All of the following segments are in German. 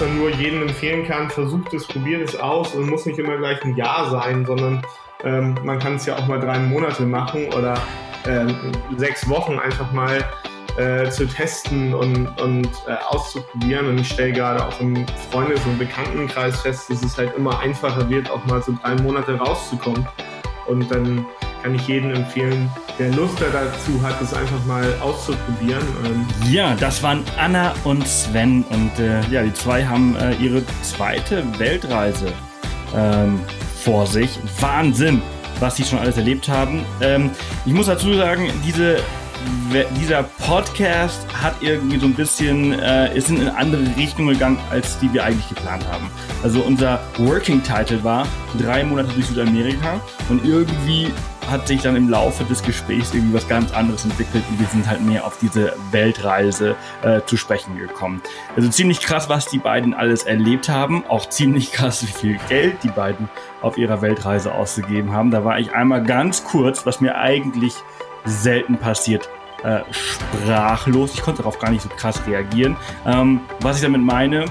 man nur jedem empfehlen kann, versucht es, probiert es aus und muss nicht immer gleich ein Jahr sein, sondern ähm, man kann es ja auch mal drei Monate machen oder ähm, sechs Wochen einfach mal äh, zu testen und, und äh, auszuprobieren. Und ich stelle gerade auch im Freundes- und Bekanntenkreis fest, dass es halt immer einfacher wird, auch mal so drei Monate rauszukommen. Und dann kann ich jedem empfehlen, der Lust dazu hat, es einfach mal auszuprobieren. Ähm ja, das waren Anna und Sven und äh, ja, die zwei haben äh, ihre zweite Weltreise ähm, vor sich. Wahnsinn, was sie schon alles erlebt haben. Ähm, ich muss dazu sagen, diese dieser Podcast hat irgendwie so ein bisschen, äh, ist in eine andere Richtung gegangen, als die wir eigentlich geplant haben. Also unser Working Title war drei Monate durch Südamerika und irgendwie hat sich dann im Laufe des Gesprächs irgendwie was ganz anderes entwickelt und wir sind halt mehr auf diese Weltreise äh, zu sprechen gekommen. Also ziemlich krass, was die beiden alles erlebt haben. Auch ziemlich krass, wie viel Geld die beiden auf ihrer Weltreise ausgegeben haben. Da war ich einmal ganz kurz, was mir eigentlich selten passiert, äh, sprachlos. Ich konnte darauf gar nicht so krass reagieren. Ähm, was ich damit meine,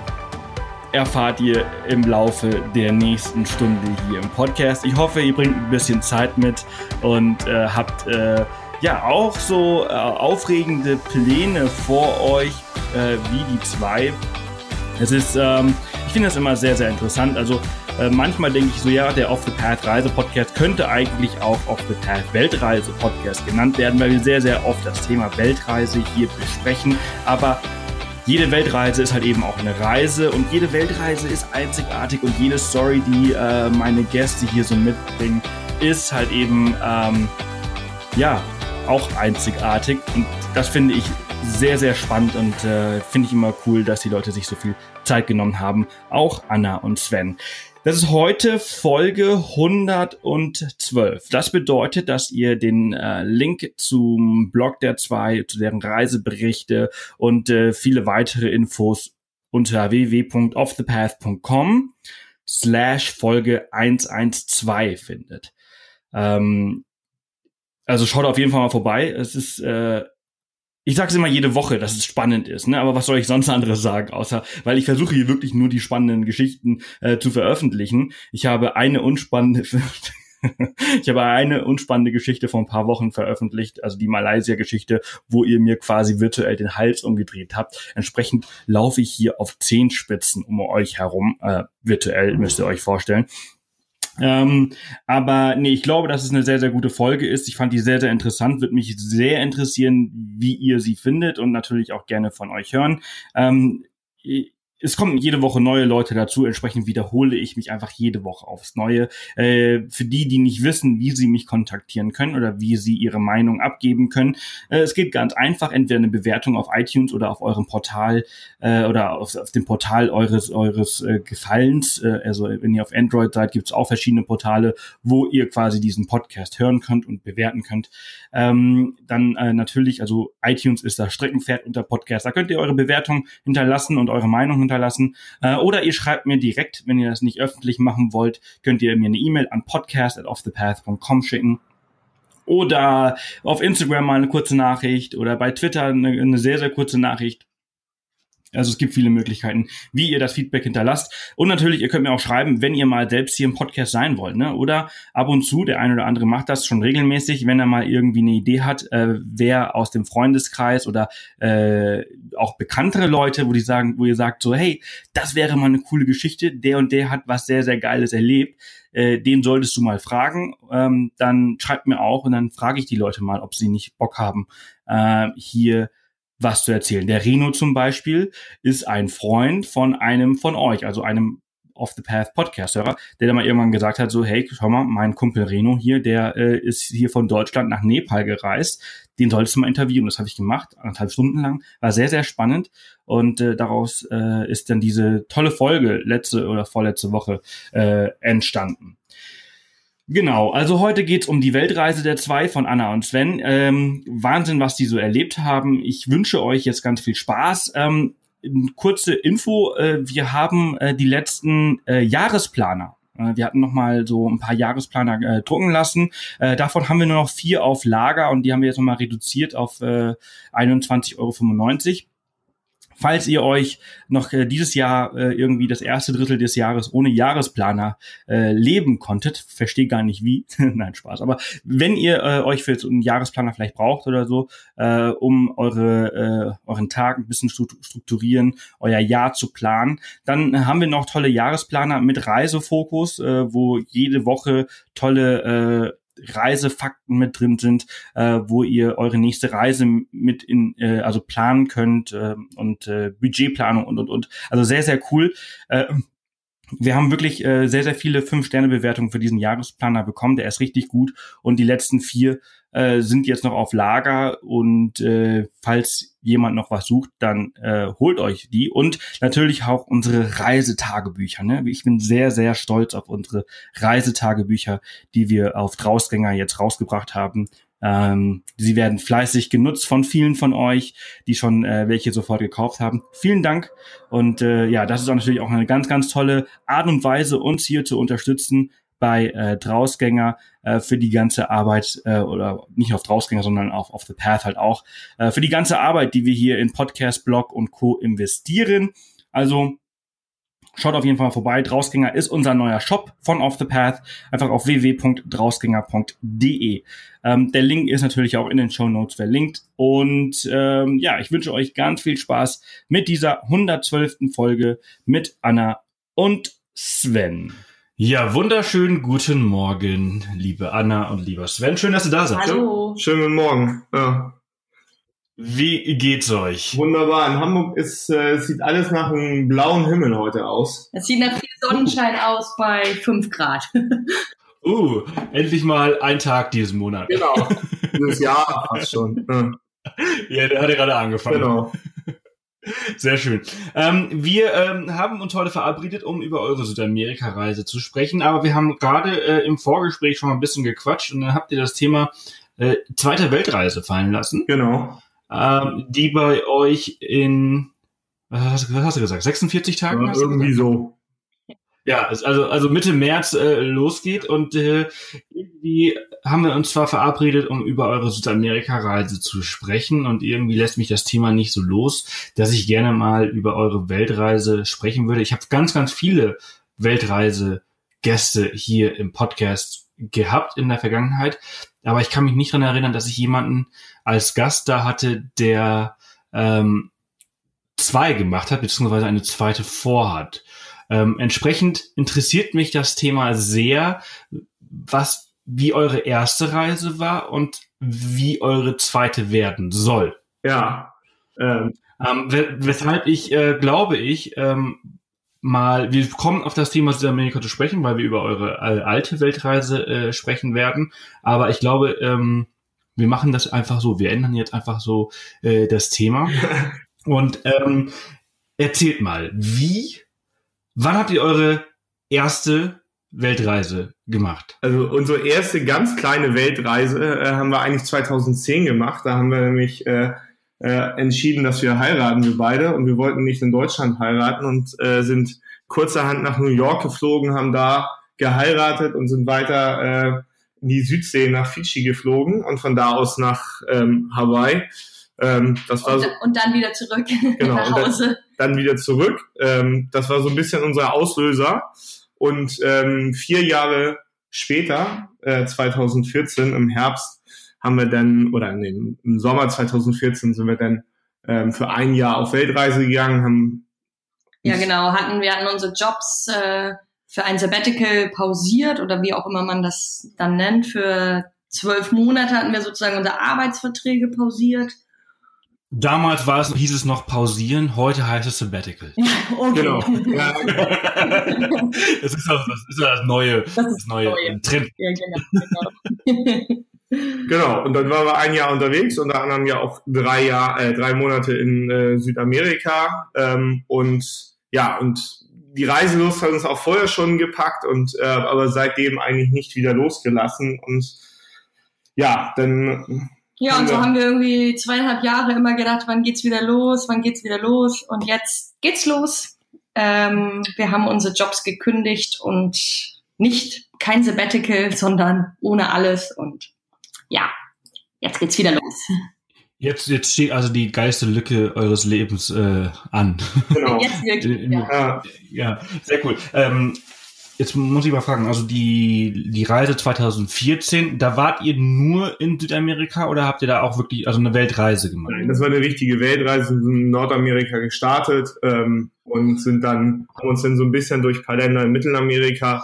erfahrt ihr im Laufe der nächsten Stunde hier im Podcast. Ich hoffe, ihr bringt ein bisschen Zeit mit und äh, habt äh, ja auch so äh, aufregende Pläne vor euch äh, wie die zwei. Es ist, ähm, ich finde das immer sehr, sehr interessant. Also äh, manchmal denke ich so, ja, der Off the Path Reise Podcast könnte eigentlich auch Off the Path Weltreise Podcast genannt werden, weil wir sehr, sehr oft das Thema Weltreise hier besprechen. Aber jede Weltreise ist halt eben auch eine Reise und jede Weltreise ist einzigartig und jede Story, die äh, meine Gäste hier so mitbringen, ist halt eben, ähm, ja, auch einzigartig und das finde ich sehr, sehr spannend und äh, finde ich immer cool, dass die Leute sich so viel Zeit genommen haben. Auch Anna und Sven. Das ist heute Folge 112. Das bedeutet, dass ihr den äh, Link zum Blog der zwei, zu deren Reiseberichte und äh, viele weitere Infos unter www.offthepath.com slash Folge 112 findet. Ähm, also schaut auf jeden Fall mal vorbei. Es ist äh, ich sag's immer jede Woche, dass es spannend ist, ne? Aber was soll ich sonst anderes sagen, außer weil ich versuche hier wirklich nur die spannenden Geschichten äh, zu veröffentlichen. Ich habe eine unspannende ich habe eine unspannende Geschichte vor ein paar Wochen veröffentlicht, also die Malaysia-Geschichte, wo ihr mir quasi virtuell den Hals umgedreht habt. Entsprechend laufe ich hier auf Zehenspitzen um euch herum, äh, virtuell müsst ihr euch vorstellen. Ähm, aber nee, ich glaube, dass es eine sehr, sehr gute Folge ist. Ich fand die sehr, sehr interessant. Würde mich sehr interessieren, wie ihr sie findet und natürlich auch gerne von euch hören. Ähm, es kommen jede Woche neue Leute dazu, entsprechend wiederhole ich mich einfach jede Woche aufs Neue. Äh, für die, die nicht wissen, wie sie mich kontaktieren können oder wie sie ihre Meinung abgeben können, äh, es geht ganz einfach, entweder eine Bewertung auf iTunes oder auf eurem Portal äh, oder auf, auf, dem Portal eures, eures äh, Gefallens. Äh, also wenn ihr auf Android seid, gibt es auch verschiedene Portale, wo ihr quasi diesen Podcast hören könnt und bewerten könnt. Ähm, dann äh, natürlich, also iTunes ist das Streckenpferd unter Podcast. Da könnt ihr eure Bewertung hinterlassen und eure Meinung hinterlassen hinterlassen. Äh, oder ihr schreibt mir direkt, wenn ihr das nicht öffentlich machen wollt, könnt ihr mir eine E-Mail an podcast@offthepath.com schicken oder auf Instagram mal eine kurze Nachricht oder bei Twitter eine, eine sehr, sehr kurze Nachricht. Also es gibt viele Möglichkeiten, wie ihr das Feedback hinterlasst. Und natürlich, ihr könnt mir auch schreiben, wenn ihr mal selbst hier im Podcast sein wollt. Ne? Oder ab und zu, der eine oder andere macht das schon regelmäßig, wenn er mal irgendwie eine Idee hat, äh, wer aus dem Freundeskreis oder äh, auch bekanntere Leute, wo die sagen, wo ihr sagt so, hey, das wäre mal eine coole Geschichte, der und der hat was sehr, sehr Geiles erlebt, äh, den solltest du mal fragen. Ähm, dann schreibt mir auch und dann frage ich die Leute mal, ob sie nicht Bock haben, äh, hier was zu erzählen. Der Reno zum Beispiel ist ein Freund von einem von euch, also einem Off the Path Podcast-Hörer, der da mal irgendwann gesagt hat, so, hey, schau mal, mein Kumpel Reno hier, der äh, ist hier von Deutschland nach Nepal gereist, den solltest du mal interviewen. Das habe ich gemacht, anderthalb Stunden lang, war sehr, sehr spannend und äh, daraus äh, ist dann diese tolle Folge letzte oder vorletzte Woche äh, entstanden. Genau, also heute geht's um die Weltreise der zwei von Anna und Sven. Ähm, Wahnsinn, was die so erlebt haben. Ich wünsche euch jetzt ganz viel Spaß. Ähm, kurze Info, äh, wir haben äh, die letzten äh, Jahresplaner. Äh, wir hatten noch mal so ein paar Jahresplaner äh, drucken lassen. Äh, davon haben wir nur noch vier auf Lager und die haben wir jetzt noch mal reduziert auf äh, 21,95 Euro. Falls ihr euch noch äh, dieses Jahr äh, irgendwie das erste Drittel des Jahres ohne Jahresplaner äh, leben konntet, verstehe gar nicht wie, nein Spaß, aber wenn ihr äh, euch für so einen Jahresplaner vielleicht braucht oder so, äh, um eure äh, euren Tag ein bisschen strukturieren, euer Jahr zu planen, dann haben wir noch tolle Jahresplaner mit Reisefokus, äh, wo jede Woche tolle äh, Reisefakten mit drin sind, äh, wo ihr eure nächste Reise mit in, äh, also planen könnt äh, und äh, Budgetplanung und und und. Also sehr, sehr cool. Äh, wir haben wirklich äh, sehr, sehr viele Fünf-Sterne-Bewertungen für diesen Jahresplaner bekommen. Der ist richtig gut. Und die letzten vier äh, sind jetzt noch auf Lager. Und äh, falls jemand noch was sucht, dann äh, holt euch die. Und natürlich auch unsere Reisetagebücher. Ne? Ich bin sehr, sehr stolz auf unsere Reisetagebücher, die wir auf Drausgänger jetzt rausgebracht haben. Ähm, sie werden fleißig genutzt von vielen von euch, die schon äh, welche sofort gekauft haben. Vielen Dank. Und äh, ja, das ist auch natürlich auch eine ganz, ganz tolle Art und Weise, uns hier zu unterstützen bei äh, Drausgänger äh, für die ganze Arbeit äh, oder nicht auf Drausgänger, sondern auf, auf The Path halt auch äh, für die ganze Arbeit, die wir hier in Podcast, Blog und Co. investieren. Also Schaut auf jeden Fall mal vorbei. Drausgänger ist unser neuer Shop von Off the Path. Einfach auf www.drausgänger.de. Ähm, der Link ist natürlich auch in den Show Notes verlinkt. Und ähm, ja, ich wünsche euch ganz viel Spaß mit dieser 112. Folge mit Anna und Sven. Ja, wunderschönen guten Morgen, liebe Anna und lieber Sven. Schön, dass ihr da seid. Hallo. Schönen guten Morgen. Ja. Wie geht's euch? Wunderbar. In Hamburg ist, äh, sieht alles nach einem blauen Himmel heute aus. Es sieht nach viel Sonnenschein aus bei 5 Grad. uh, endlich mal ein Tag diesen Monat. Genau. Dieses Jahr fast schon. Ja, ja der hat ja gerade angefangen. Genau. Sehr schön. Ähm, wir ähm, haben uns heute verabredet, um über eure Südamerika-Reise zu sprechen, aber wir haben gerade äh, im Vorgespräch schon mal ein bisschen gequatscht und dann habt ihr das Thema äh, zweite Weltreise fallen lassen. Genau ähm, die bei euch in, was hast, du gesagt, 46 Tagen? Ja, irgendwie so. Ja, also, also Mitte März äh, losgeht und äh, irgendwie haben wir uns zwar verabredet, um über eure Südamerika-Reise zu sprechen und irgendwie lässt mich das Thema nicht so los, dass ich gerne mal über eure Weltreise sprechen würde. Ich habe ganz, ganz viele Weltreise-Gäste hier im Podcast gehabt in der Vergangenheit, aber ich kann mich nicht dran erinnern, dass ich jemanden als Gast da hatte, der ähm, zwei gemacht hat, beziehungsweise eine zweite vorhat. Ähm, entsprechend interessiert mich das Thema sehr, was, wie eure erste Reise war und wie eure zweite werden soll. Ja. Ähm, ähm, weshalb ich, äh, glaube ich, ähm, mal, wir kommen auf das Thema Südamerika zu sprechen, weil wir über eure alte Weltreise äh, sprechen werden. Aber ich glaube, ähm, wir machen das einfach so. Wir ändern jetzt einfach so äh, das Thema. Und ähm, erzählt mal, wie, wann habt ihr eure erste Weltreise gemacht? Also unsere erste ganz kleine Weltreise äh, haben wir eigentlich 2010 gemacht. Da haben wir nämlich äh, äh, entschieden, dass wir heiraten, wir beide. Und wir wollten nicht in Deutschland heiraten und äh, sind kurzerhand nach New York geflogen, haben da geheiratet und sind weiter äh, in die Südsee nach Fidschi geflogen und von da aus nach ähm, Hawaii. Ähm, das war und, so, und dann wieder zurück genau, nach Hause. Dann, dann, wieder zurück. Ähm, das war so ein bisschen unser Auslöser. Und ähm, vier Jahre später, äh, 2014 im Herbst, haben wir dann, oder nee, im Sommer 2014 sind wir dann ähm, für ein Jahr auf Weltreise gegangen, haben ja genau, hatten wir hatten unsere Jobs äh, für ein Sabbatical pausiert oder wie auch immer man das dann nennt. Für zwölf Monate hatten wir sozusagen unsere Arbeitsverträge pausiert. Damals war es, hieß es noch pausieren, heute heißt es Sabbatical. Okay. Genau. Ja. das, ist das, das ist das neue, das, das neue, neue. Trend. Ja, genau. genau. Genau, und dann waren wir ein Jahr unterwegs, unter anderem ja auch drei Jahr, äh, drei Monate in äh, Südamerika. Ähm, und ja, und die Reiselust hat uns auch vorher schon gepackt und äh, aber seitdem eigentlich nicht wieder losgelassen. Und ja, dann. Ja, und so haben wir irgendwie zweieinhalb Jahre immer gedacht, wann geht's wieder los, wann geht's wieder los? Und jetzt geht's los. Ähm, wir haben unsere Jobs gekündigt und nicht kein Sabbatical, sondern ohne alles und ja, jetzt geht's wieder los. Jetzt, jetzt steht also die geilste Lücke eures Lebens äh, an. Genau. Jetzt wirklich, ja. ja, sehr cool. Ähm, Jetzt muss ich mal fragen, also die, die Reise 2014, da wart ihr nur in Südamerika oder habt ihr da auch wirklich also eine Weltreise gemacht? Nein, das war eine richtige Weltreise. Wir sind in Nordamerika gestartet ähm, und sind dann, haben uns dann so ein bisschen durch ein paar Länder in Mittelamerika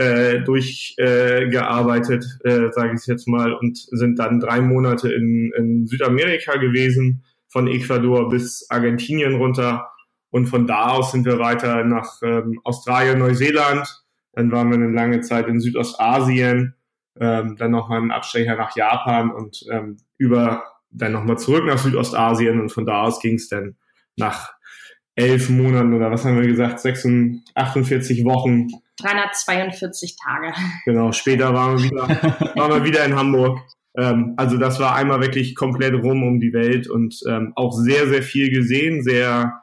äh, durchgearbeitet, äh, äh, sage ich jetzt mal, und sind dann drei Monate in, in Südamerika gewesen, von Ecuador bis Argentinien runter. Und von da aus sind wir weiter nach ähm, Australien, Neuseeland, dann waren wir eine lange Zeit in Südostasien, ähm, dann nochmal einen Abstecher nach Japan und ähm, über dann nochmal zurück nach Südostasien und von da aus ging es dann nach elf Monaten oder was haben wir gesagt, 46, 48 Wochen. 342 Tage. Genau, später waren wir wieder, waren wir wieder in Hamburg. Ähm, also das war einmal wirklich komplett rum um die Welt und ähm, auch sehr, sehr viel gesehen, sehr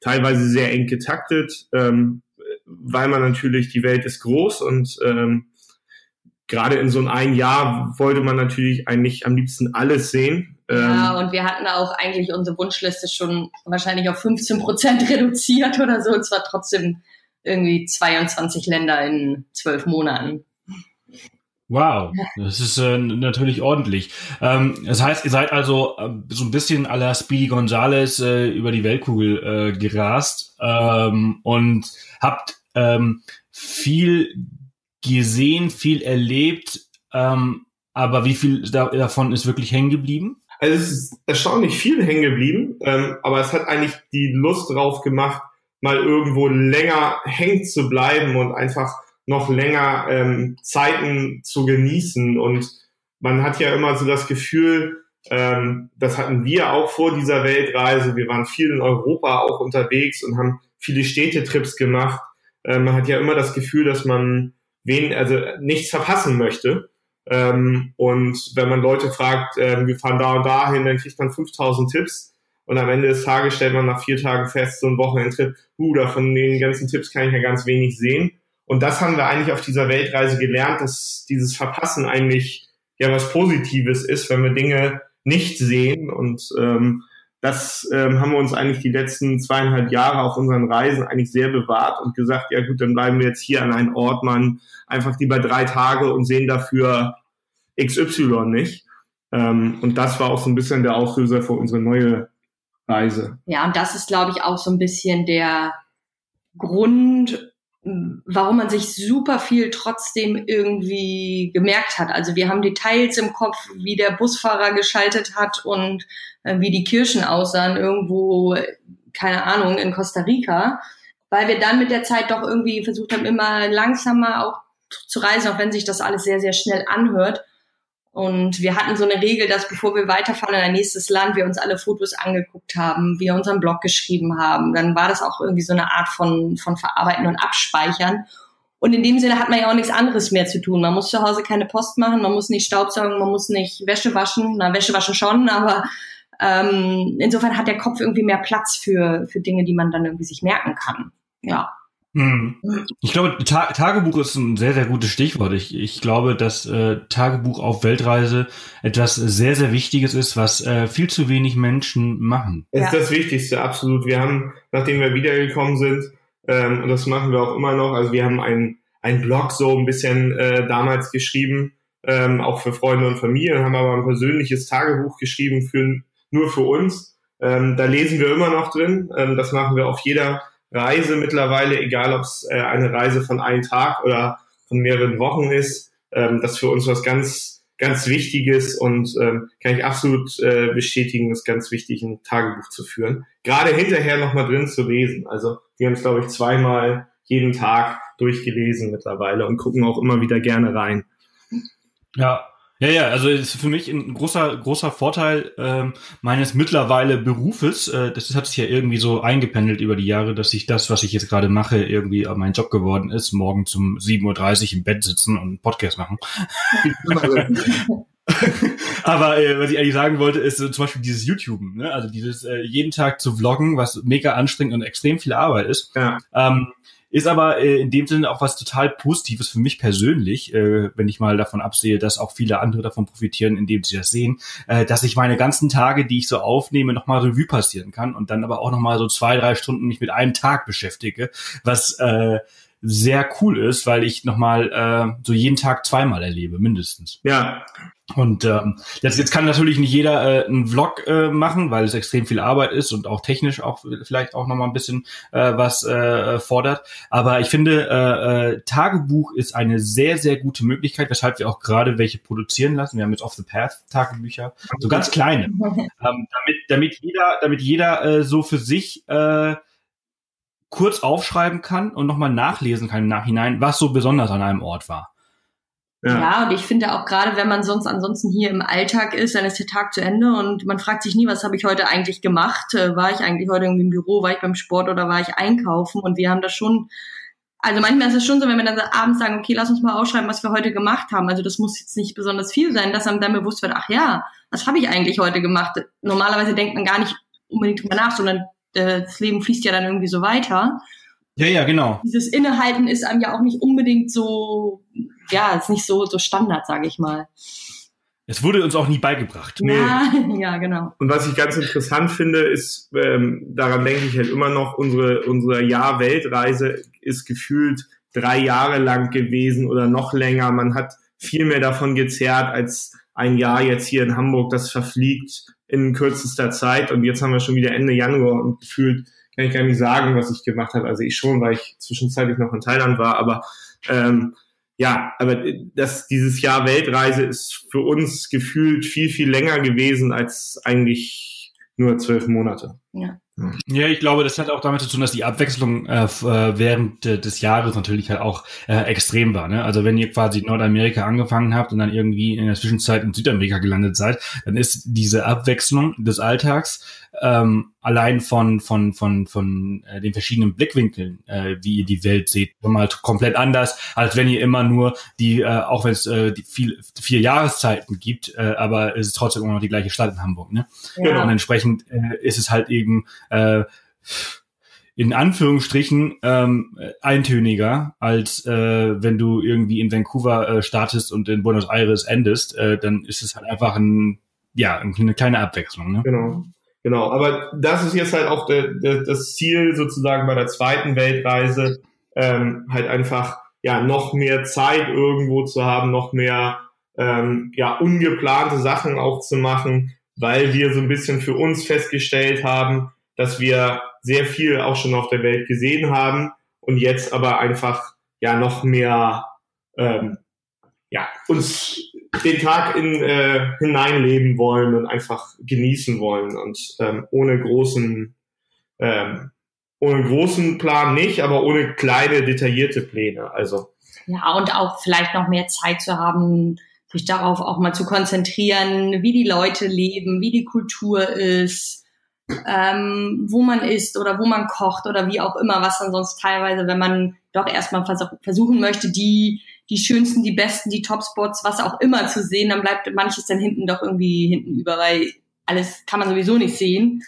teilweise sehr eng getaktet. Ähm, weil man natürlich, die Welt ist groß und ähm, gerade in so einem ein Jahr wollte man natürlich eigentlich am liebsten alles sehen. Ja, ähm, und wir hatten auch eigentlich unsere Wunschliste schon wahrscheinlich auf 15 Prozent reduziert oder so. Und zwar trotzdem irgendwie 22 Länder in zwölf Monaten. Wow, das ist äh, natürlich ordentlich. Ähm, das heißt, ihr seid also äh, so ein bisschen à la Speedy Gonzales äh, über die Weltkugel äh, gerast ähm, und habt ähm, viel gesehen, viel erlebt, ähm, aber wie viel da, davon ist wirklich hängen geblieben? Also es ist erstaunlich viel hängen geblieben, ähm, aber es hat eigentlich die Lust drauf gemacht, mal irgendwo länger hängen zu bleiben und einfach noch länger ähm, Zeiten zu genießen. Und man hat ja immer so das Gefühl, ähm, das hatten wir auch vor dieser Weltreise. Wir waren viel in Europa auch unterwegs und haben viele Städtetrips gemacht. Äh, man hat ja immer das Gefühl, dass man wen, also nichts verpassen möchte. Ähm, und wenn man Leute fragt, äh, wir fahren da und dahin, dann kriegt man 5000 Tipps. Und am Ende des Tages stellt man nach vier Tagen fest, so ein Wochenendtrip, uh, davon den ganzen Tipps kann ich ja ganz wenig sehen. Und das haben wir eigentlich auf dieser Weltreise gelernt, dass dieses Verpassen eigentlich ja was Positives ist, wenn wir Dinge nicht sehen. Und ähm, das ähm, haben wir uns eigentlich die letzten zweieinhalb Jahre auf unseren Reisen eigentlich sehr bewahrt und gesagt, ja gut, dann bleiben wir jetzt hier an einem Ort, man einfach lieber drei Tage und sehen dafür XY nicht. Ähm, und das war auch so ein bisschen der Auslöser für unsere neue Reise. Ja, und das ist, glaube ich, auch so ein bisschen der Grund, warum man sich super viel trotzdem irgendwie gemerkt hat. Also wir haben Details im Kopf, wie der Busfahrer geschaltet hat und äh, wie die Kirchen aussahen irgendwo, keine Ahnung, in Costa Rica, weil wir dann mit der Zeit doch irgendwie versucht haben, immer langsamer auch zu reisen, auch wenn sich das alles sehr, sehr schnell anhört und wir hatten so eine Regel, dass bevor wir weiterfahren in ein nächstes Land, wir uns alle Fotos angeguckt haben, wir unseren Blog geschrieben haben. Dann war das auch irgendwie so eine Art von, von Verarbeiten und Abspeichern. Und in dem Sinne hat man ja auch nichts anderes mehr zu tun. Man muss zu Hause keine Post machen, man muss nicht Staubsaugen, man muss nicht Wäsche waschen. Na, Wäsche waschen schon, aber ähm, insofern hat der Kopf irgendwie mehr Platz für, für Dinge, die man dann irgendwie sich merken kann. Ja. Hm. Ich glaube, Ta Tagebuch ist ein sehr, sehr gutes Stichwort. Ich, ich glaube, dass äh, Tagebuch auf Weltreise etwas sehr, sehr Wichtiges ist, was äh, viel zu wenig Menschen machen. Es ist das Wichtigste, absolut. Wir haben, nachdem wir wiedergekommen sind, ähm, und das machen wir auch immer noch, also wir haben einen, einen Blog so ein bisschen äh, damals geschrieben, ähm, auch für Freunde und Familie, haben aber ein persönliches Tagebuch geschrieben für nur für uns. Ähm, da lesen wir immer noch drin. Ähm, das machen wir auf jeder Reise mittlerweile, egal ob es äh, eine Reise von einem Tag oder von mehreren Wochen ist, ähm, das für uns was ganz, ganz Wichtiges und ähm, kann ich absolut äh, bestätigen, ist ganz wichtig, ein Tagebuch zu führen. Gerade hinterher nochmal drin zu lesen. Also wir haben es, glaube ich, zweimal jeden Tag durchgelesen mittlerweile und gucken auch immer wieder gerne rein. Ja, ja, ja, also ist für mich ein großer, großer Vorteil ähm, meines mittlerweile Berufes. Äh, das hat sich ja irgendwie so eingependelt über die Jahre, dass ich das, was ich jetzt gerade mache, irgendwie mein Job geworden ist, morgen zum 7.30 Uhr im Bett sitzen und einen Podcast machen. aber äh, was ich eigentlich sagen wollte, ist so, zum Beispiel dieses YouTube, ne? also dieses äh, jeden Tag zu vloggen, was mega anstrengend und extrem viel Arbeit ist. Ja. Ähm, ist aber äh, in dem Sinne auch was total Positives für mich persönlich, äh, wenn ich mal davon absehe, dass auch viele andere davon profitieren, indem sie das sehen, äh, dass ich meine ganzen Tage, die ich so aufnehme, nochmal Revue passieren kann und dann aber auch nochmal so zwei, drei Stunden mich mit einem Tag beschäftige, was äh, sehr cool ist, weil ich nochmal äh, so jeden Tag zweimal erlebe, mindestens. Ja. Und ähm, jetzt, jetzt kann natürlich nicht jeder äh, einen Vlog äh, machen, weil es extrem viel Arbeit ist und auch technisch auch vielleicht auch nochmal ein bisschen äh, was äh, fordert. Aber ich finde, äh, äh, Tagebuch ist eine sehr, sehr gute Möglichkeit, weshalb wir auch gerade welche produzieren lassen. Wir haben jetzt Off the Path Tagebücher, so ganz kleine, ähm, damit, damit jeder, damit jeder äh, so für sich äh, kurz aufschreiben kann und nochmal nachlesen kann im Nachhinein, was so besonders an einem Ort war. Ja. ja, und ich finde auch gerade, wenn man sonst ansonsten hier im Alltag ist, dann ist der Tag zu Ende und man fragt sich nie, was habe ich heute eigentlich gemacht? Äh, war ich eigentlich heute irgendwie im Büro, war ich beim Sport oder war ich einkaufen? Und wir haben das schon, also manchmal ist es schon so, wenn wir dann abends sagen, okay, lass uns mal aufschreiben, was wir heute gemacht haben. Also das muss jetzt nicht besonders viel sein, dass einem dann bewusst wird, ach ja, was habe ich eigentlich heute gemacht? Normalerweise denkt man gar nicht unbedingt drüber nach, sondern das Leben fließt ja dann irgendwie so weiter. Ja, ja, genau. Dieses Innehalten ist einem ja auch nicht unbedingt so, ja, ist nicht so, so Standard, sage ich mal. Es wurde uns auch nie beigebracht. Nee. Ja, ja, genau. Und was ich ganz interessant finde, ist, ähm, daran denke ich halt immer noch, unsere, unsere Jahr-Weltreise ist gefühlt drei Jahre lang gewesen oder noch länger. Man hat viel mehr davon gezerrt als ein Jahr jetzt hier in Hamburg. Das verfliegt in kürzester Zeit und jetzt haben wir schon wieder Ende Januar und gefühlt kann ich gar nicht sagen, was ich gemacht habe. Also ich schon, weil ich zwischenzeitlich noch in Thailand war, aber ähm, ja, aber das, dieses Jahr Weltreise ist für uns gefühlt viel, viel länger gewesen als eigentlich nur zwölf Monate. Ja. Ja, ich glaube, das hat auch damit zu tun, dass die Abwechslung äh, äh, während äh, des Jahres natürlich halt auch äh, extrem war. Ne? Also wenn ihr quasi Nordamerika angefangen habt und dann irgendwie in der Zwischenzeit in Südamerika gelandet seid, dann ist diese Abwechslung des Alltags ähm, allein von von von von äh, den verschiedenen Blickwinkeln, äh, wie ihr die Welt seht, mal komplett anders, als wenn ihr immer nur die, äh, auch wenn es äh, die viel, vier Jahreszeiten gibt, äh, aber es ist trotzdem immer noch die gleiche Stadt in Hamburg, ne? Ja. Und entsprechend äh, ist es halt eben äh, in Anführungsstrichen ähm, eintöniger, als äh, wenn du irgendwie in Vancouver äh, startest und in Buenos Aires endest, äh, dann ist es halt einfach ein, ja, eine kleine Abwechslung. Ne? Genau. Genau, aber das ist jetzt halt auch de, de, das Ziel sozusagen bei der zweiten Weltreise, ähm, halt einfach ja noch mehr Zeit irgendwo zu haben, noch mehr ähm, ja ungeplante Sachen auch zu machen, weil wir so ein bisschen für uns festgestellt haben, dass wir sehr viel auch schon auf der Welt gesehen haben und jetzt aber einfach ja noch mehr ähm, ja uns den Tag in, äh, hineinleben wollen und einfach genießen wollen und ähm, ohne großen ähm, ohne großen Plan nicht, aber ohne kleine detaillierte Pläne. Also ja und auch vielleicht noch mehr Zeit zu haben, sich darauf auch mal zu konzentrieren, wie die Leute leben, wie die Kultur ist, ähm, wo man isst oder wo man kocht oder wie auch immer, was dann sonst teilweise, wenn man doch erstmal versuchen möchte, die die schönsten, die besten, die Topspots, was auch immer zu sehen, dann bleibt manches dann hinten doch irgendwie hinten über, weil alles kann man sowieso nicht sehen.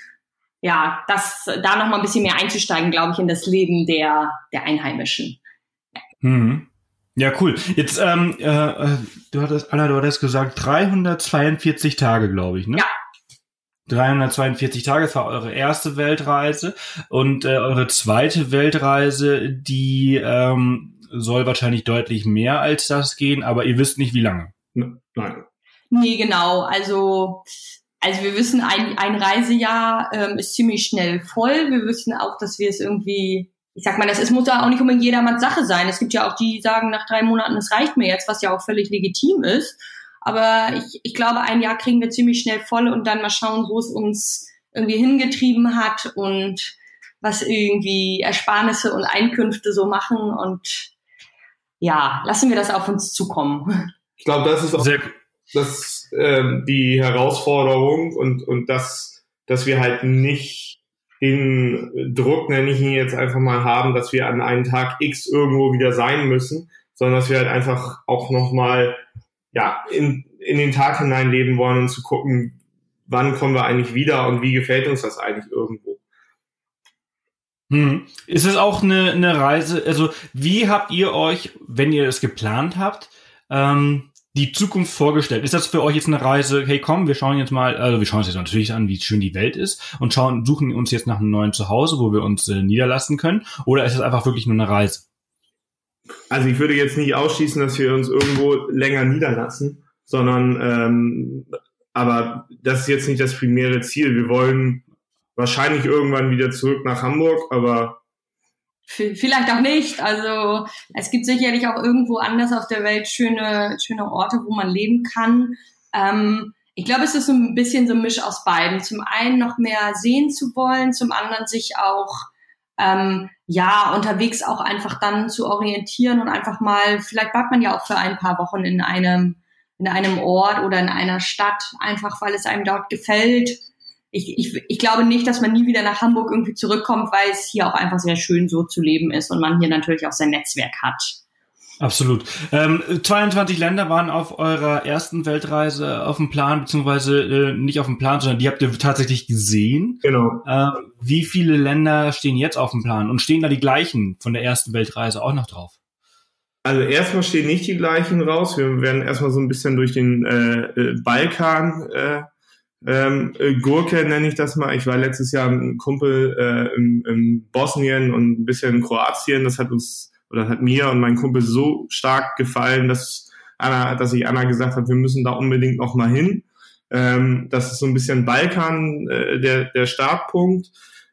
Ja, das da noch mal ein bisschen mehr einzusteigen, glaube ich, in das Leben der der Einheimischen. Mhm. Ja, cool. Jetzt, ähm, äh, äh du hattest, Anna, du hattest gesagt 342 Tage, glaube ich, ne? Ja. 342 Tage, das war eure erste Weltreise und äh, eure zweite Weltreise, die ähm, soll wahrscheinlich deutlich mehr als das gehen, aber ihr wisst nicht, wie lange. Nein. Nee, genau. Also, also wir wissen, ein, ein Reisejahr ähm, ist ziemlich schnell voll. Wir wissen auch, dass wir es irgendwie, ich sag mal, das ist, muss ja auch nicht unbedingt jedermanns Sache sein. Es gibt ja auch die, die sagen nach drei Monaten, es reicht mir jetzt, was ja auch völlig legitim ist. Aber ich, ich glaube, ein Jahr kriegen wir ziemlich schnell voll und dann mal schauen, wo es uns irgendwie hingetrieben hat und was irgendwie Ersparnisse und Einkünfte so machen und ja, lassen wir das auf uns zukommen. Ich glaube, das ist auch Sehr das, ähm, die Herausforderung und, und das, dass wir halt nicht den Druck, nenne ich ihn jetzt einfach mal, haben, dass wir an einem Tag X irgendwo wieder sein müssen, sondern dass wir halt einfach auch nochmal ja, in, in den Tag hinein leben wollen und zu gucken, wann kommen wir eigentlich wieder und wie gefällt uns das eigentlich irgendwo. Hm. Ist es auch eine, eine Reise, also wie habt ihr euch, wenn ihr es geplant habt, ähm, die Zukunft vorgestellt? Ist das für euch jetzt eine Reise, hey komm, wir schauen jetzt mal, also wir schauen uns jetzt natürlich an, wie schön die Welt ist und schauen, suchen uns jetzt nach einem neuen Zuhause, wo wir uns äh, niederlassen können? Oder ist es einfach wirklich nur eine Reise? Also ich würde jetzt nicht ausschließen, dass wir uns irgendwo länger niederlassen, sondern ähm, aber das ist jetzt nicht das primäre Ziel. Wir wollen wahrscheinlich irgendwann wieder zurück nach Hamburg, aber vielleicht auch nicht. Also es gibt sicherlich auch irgendwo anders auf der Welt schöne, schöne Orte, wo man leben kann. Ähm, ich glaube, es ist so ein bisschen so ein Misch aus beiden. Zum einen noch mehr sehen zu wollen, zum anderen sich auch ähm, ja unterwegs auch einfach dann zu orientieren und einfach mal, vielleicht bleibt man ja auch für ein paar Wochen in einem in einem Ort oder in einer Stadt, einfach weil es einem dort gefällt ich, ich, ich glaube nicht, dass man nie wieder nach Hamburg irgendwie zurückkommt, weil es hier auch einfach sehr schön so zu leben ist und man hier natürlich auch sein Netzwerk hat. Absolut. Ähm, 22 Länder waren auf eurer ersten Weltreise auf dem Plan, beziehungsweise äh, nicht auf dem Plan, sondern die habt ihr tatsächlich gesehen. Genau. Äh, wie viele Länder stehen jetzt auf dem Plan und stehen da die gleichen von der ersten Weltreise auch noch drauf? Also erstmal stehen nicht die gleichen raus. Wir werden erstmal so ein bisschen durch den äh, äh Balkan äh, ähm, äh, Gurke nenne ich das mal. Ich war letztes Jahr mit einem Kumpel äh, in, in Bosnien und ein bisschen in Kroatien. Das hat uns oder hat mir und meinem Kumpel so stark gefallen, dass Anna, dass ich Anna gesagt habe, wir müssen da unbedingt noch mal hin. Ähm, das ist so ein bisschen Balkan äh, der der Startpunkt.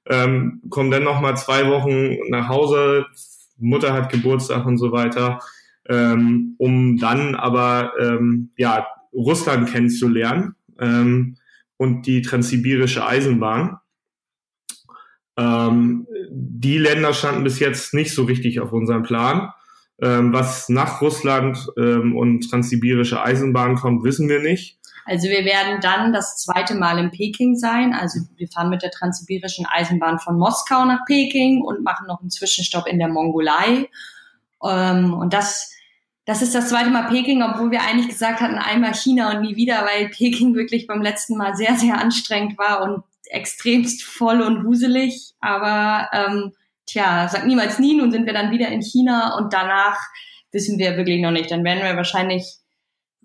Ähm, kommen dann noch mal zwei Wochen nach Hause. Mutter hat Geburtstag und so weiter, ähm, um dann aber ähm, ja Russland kennenzulernen. Ähm, und die Transsibirische Eisenbahn. Ähm, die Länder standen bis jetzt nicht so richtig auf unserem Plan. Ähm, was nach Russland ähm, und Transsibirische Eisenbahn kommt, wissen wir nicht. Also wir werden dann das zweite Mal in Peking sein. Also wir fahren mit der Transsibirischen Eisenbahn von Moskau nach Peking und machen noch einen Zwischenstopp in der Mongolei. Ähm, und das das ist das zweite Mal Peking, obwohl wir eigentlich gesagt hatten, einmal China und nie wieder, weil Peking wirklich beim letzten Mal sehr, sehr anstrengend war und extremst voll und wuselig. Aber ähm, tja, sagt niemals nie, nun sind wir dann wieder in China und danach wissen wir wirklich noch nicht. Dann werden wir wahrscheinlich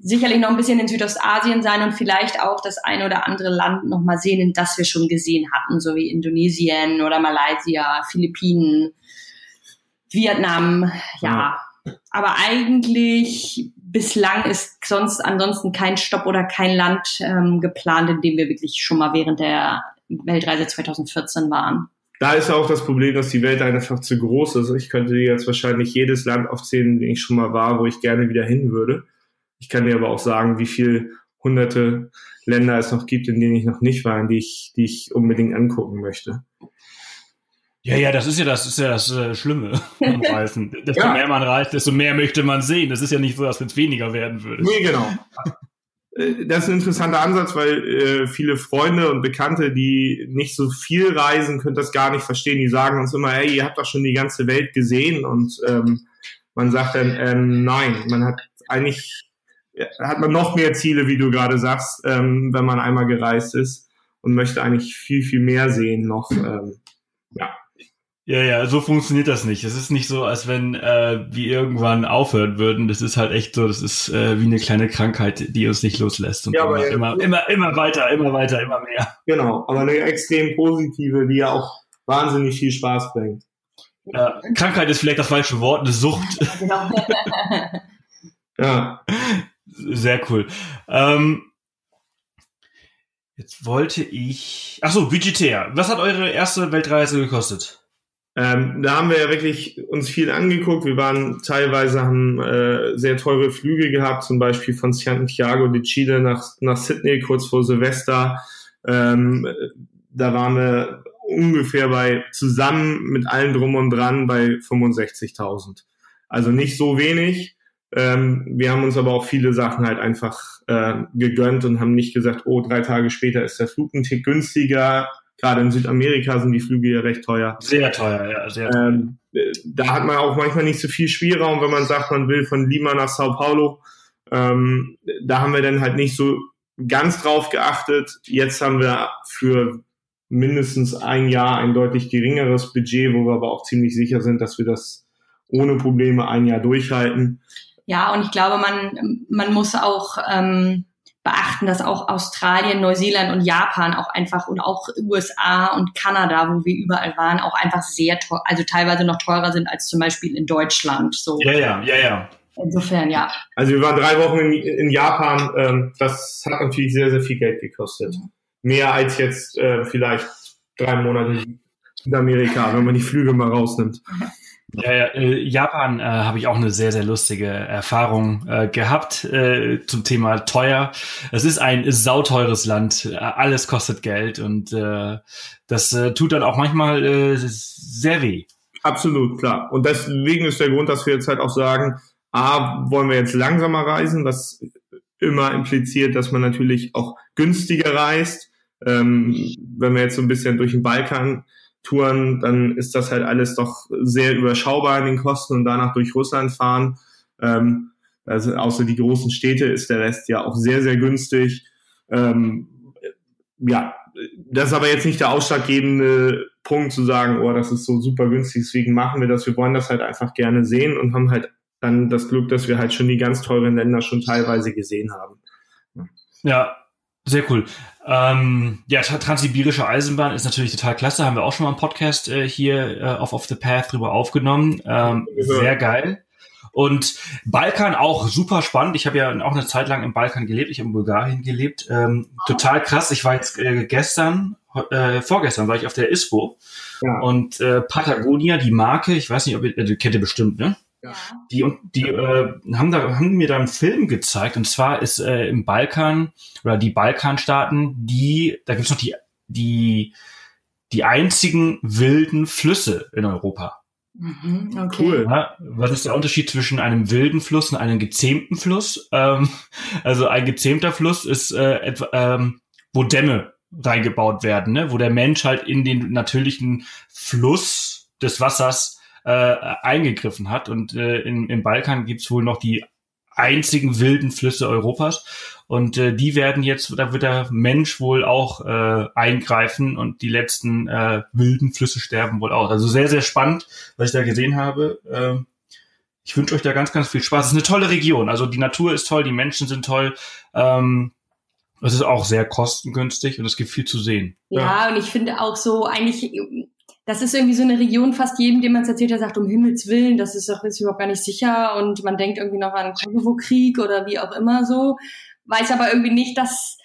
sicherlich noch ein bisschen in Südostasien sein und vielleicht auch das ein oder andere Land noch mal sehen, das wir schon gesehen hatten, so wie Indonesien oder Malaysia, Philippinen, Vietnam, ja. ja aber eigentlich bislang ist sonst ansonsten kein Stopp oder kein Land ähm, geplant, in dem wir wirklich schon mal während der Weltreise 2014 waren. Da ist auch das Problem, dass die Welt einfach zu groß ist. Ich könnte dir jetzt wahrscheinlich jedes Land aufzählen, in dem ich schon mal war, wo ich gerne wieder hin würde. Ich kann dir aber auch sagen, wie viele hunderte Länder es noch gibt, in denen ich noch nicht war, in die ich, die ich unbedingt angucken möchte. Ja, ja, das ist ja das, ist ja das äh, Schlimme am Reisen. Desto ja. mehr man reist, desto mehr möchte man sehen. Das ist ja nicht so, wenn es weniger werden würde. Nee, genau. Äh, das ist ein interessanter Ansatz, weil äh, viele Freunde und Bekannte, die nicht so viel reisen, können das gar nicht verstehen. Die sagen uns immer, hey, ihr habt doch schon die ganze Welt gesehen. Und ähm, man sagt dann, ähm, nein, man hat eigentlich, hat man noch mehr Ziele, wie du gerade sagst, ähm, wenn man einmal gereist ist und möchte eigentlich viel, viel mehr sehen noch. Ähm. Ja, ja, so funktioniert das nicht. Es ist nicht so, als wenn äh, wir irgendwann aufhören würden. Das ist halt echt so, das ist äh, wie eine kleine Krankheit, die uns nicht loslässt. Und ja, aber immer, ja. immer, immer weiter, immer weiter, immer mehr. Genau, aber eine extrem positive, die ja auch wahnsinnig viel Spaß bringt. Ja, Krankheit ist vielleicht das falsche Wort, eine Sucht. Genau. ja. Sehr cool. Ähm, jetzt wollte ich. Ach so, budgetär. Was hat eure erste Weltreise gekostet? Ähm, da haben wir ja wirklich uns viel angeguckt. Wir waren teilweise haben äh, sehr teure Flüge gehabt, zum Beispiel von Santiago de Chile nach, nach Sydney kurz vor Silvester. Ähm, da waren wir ungefähr bei zusammen mit allem drum und dran bei 65.000. Also nicht so wenig. Ähm, wir haben uns aber auch viele Sachen halt einfach äh, gegönnt und haben nicht gesagt, oh, drei Tage später ist der Flug ein Tick günstiger Gerade in Südamerika sind die Flüge ja recht teuer. Sehr teuer, ja, sehr teuer. Ähm, da hat man auch manchmal nicht so viel Spielraum, wenn man sagt, man will von Lima nach Sao Paulo Ähm, da haben wir dann halt nicht so ganz drauf geachtet. Jetzt haben wir für mindestens ein Jahr ein deutlich geringeres Budget, wo wir aber auch ziemlich sicher sind, dass wir das ohne Probleme ein Jahr durchhalten. Ja, und ich glaube, man, man muss auch ähm, beachten, dass auch Australien, Neuseeland und Japan auch einfach und auch USA und Kanada, wo wir überall waren, auch einfach sehr teuer, also teilweise noch teurer sind als zum Beispiel in Deutschland. So. Ja, ja, ja, ja. Insofern, ja. Also wir waren drei Wochen in, in Japan. Ähm, das hat natürlich sehr, sehr viel Geld gekostet. Mehr als jetzt äh, vielleicht drei Monate in Amerika, wenn man die Flüge mal rausnimmt. Ja, ja äh, Japan äh, habe ich auch eine sehr, sehr lustige Erfahrung äh, gehabt äh, zum Thema teuer. Es ist ein sauteures Land, alles kostet Geld und äh, das äh, tut dann auch manchmal äh, sehr weh. Absolut, klar. Und deswegen ist der Grund, dass wir jetzt halt auch sagen, A, wollen wir jetzt langsamer reisen, was immer impliziert, dass man natürlich auch günstiger reist. Ähm, wenn wir jetzt so ein bisschen durch den Balkan touren, dann ist das halt alles doch sehr überschaubar in den Kosten und danach durch Russland fahren. Ähm, also außer die großen Städte ist der Rest ja auch sehr, sehr günstig. Ähm, ja, das ist aber jetzt nicht der ausschlaggebende Punkt zu sagen, oh, das ist so super günstig, deswegen machen wir das. Wir wollen das halt einfach gerne sehen und haben halt dann das Glück, dass wir halt schon die ganz teuren Länder schon teilweise gesehen haben. Ja, sehr cool. Ähm, ja, Transsibirische Eisenbahn ist natürlich total klasse. Haben wir auch schon mal im Podcast äh, hier äh, auf Off the Path drüber aufgenommen. Ähm, sehr geil. Und Balkan auch super spannend. Ich habe ja auch eine Zeit lang im Balkan gelebt. Ich habe in Bulgarien gelebt. Ähm, total krass. Ich war jetzt äh, gestern, äh, vorgestern war ich auf der ISPO. Ja. Und äh, Patagonia, die Marke, ich weiß nicht, ob ihr, äh, kennt ihr bestimmt, ne? Ja. Die, die äh, haben, da, haben mir da einen Film gezeigt, und zwar ist äh, im Balkan oder die Balkanstaaten, die, da gibt's noch die, die, die einzigen wilden Flüsse in Europa. Mhm, okay. Cool. Ja, was ist der Unterschied zwischen einem wilden Fluss und einem gezähmten Fluss? Ähm, also ein gezähmter Fluss ist äh, etwa, ähm, wo Dämme reingebaut werden, ne? wo der Mensch halt in den natürlichen Fluss des Wassers äh, eingegriffen hat. Und äh, in, im Balkan gibt's wohl noch die einzigen wilden Flüsse Europas. Und äh, die werden jetzt, da wird der Mensch wohl auch äh, eingreifen und die letzten äh, wilden Flüsse sterben wohl auch. Also sehr, sehr spannend, was ich da gesehen habe. Äh, ich wünsche euch da ganz, ganz viel Spaß. Es ist eine tolle Region. Also die Natur ist toll, die Menschen sind toll. Ähm, es ist auch sehr kostengünstig und es gibt viel zu sehen. Ja, ja. und ich finde auch so eigentlich das ist irgendwie so eine Region, fast jedem, dem man es erzählt, der sagt, um Himmels Willen, das ist doch jetzt überhaupt gar nicht sicher und man denkt irgendwie noch an Kosovo-Krieg oder wie auch immer so, weiß aber irgendwie nicht, dass,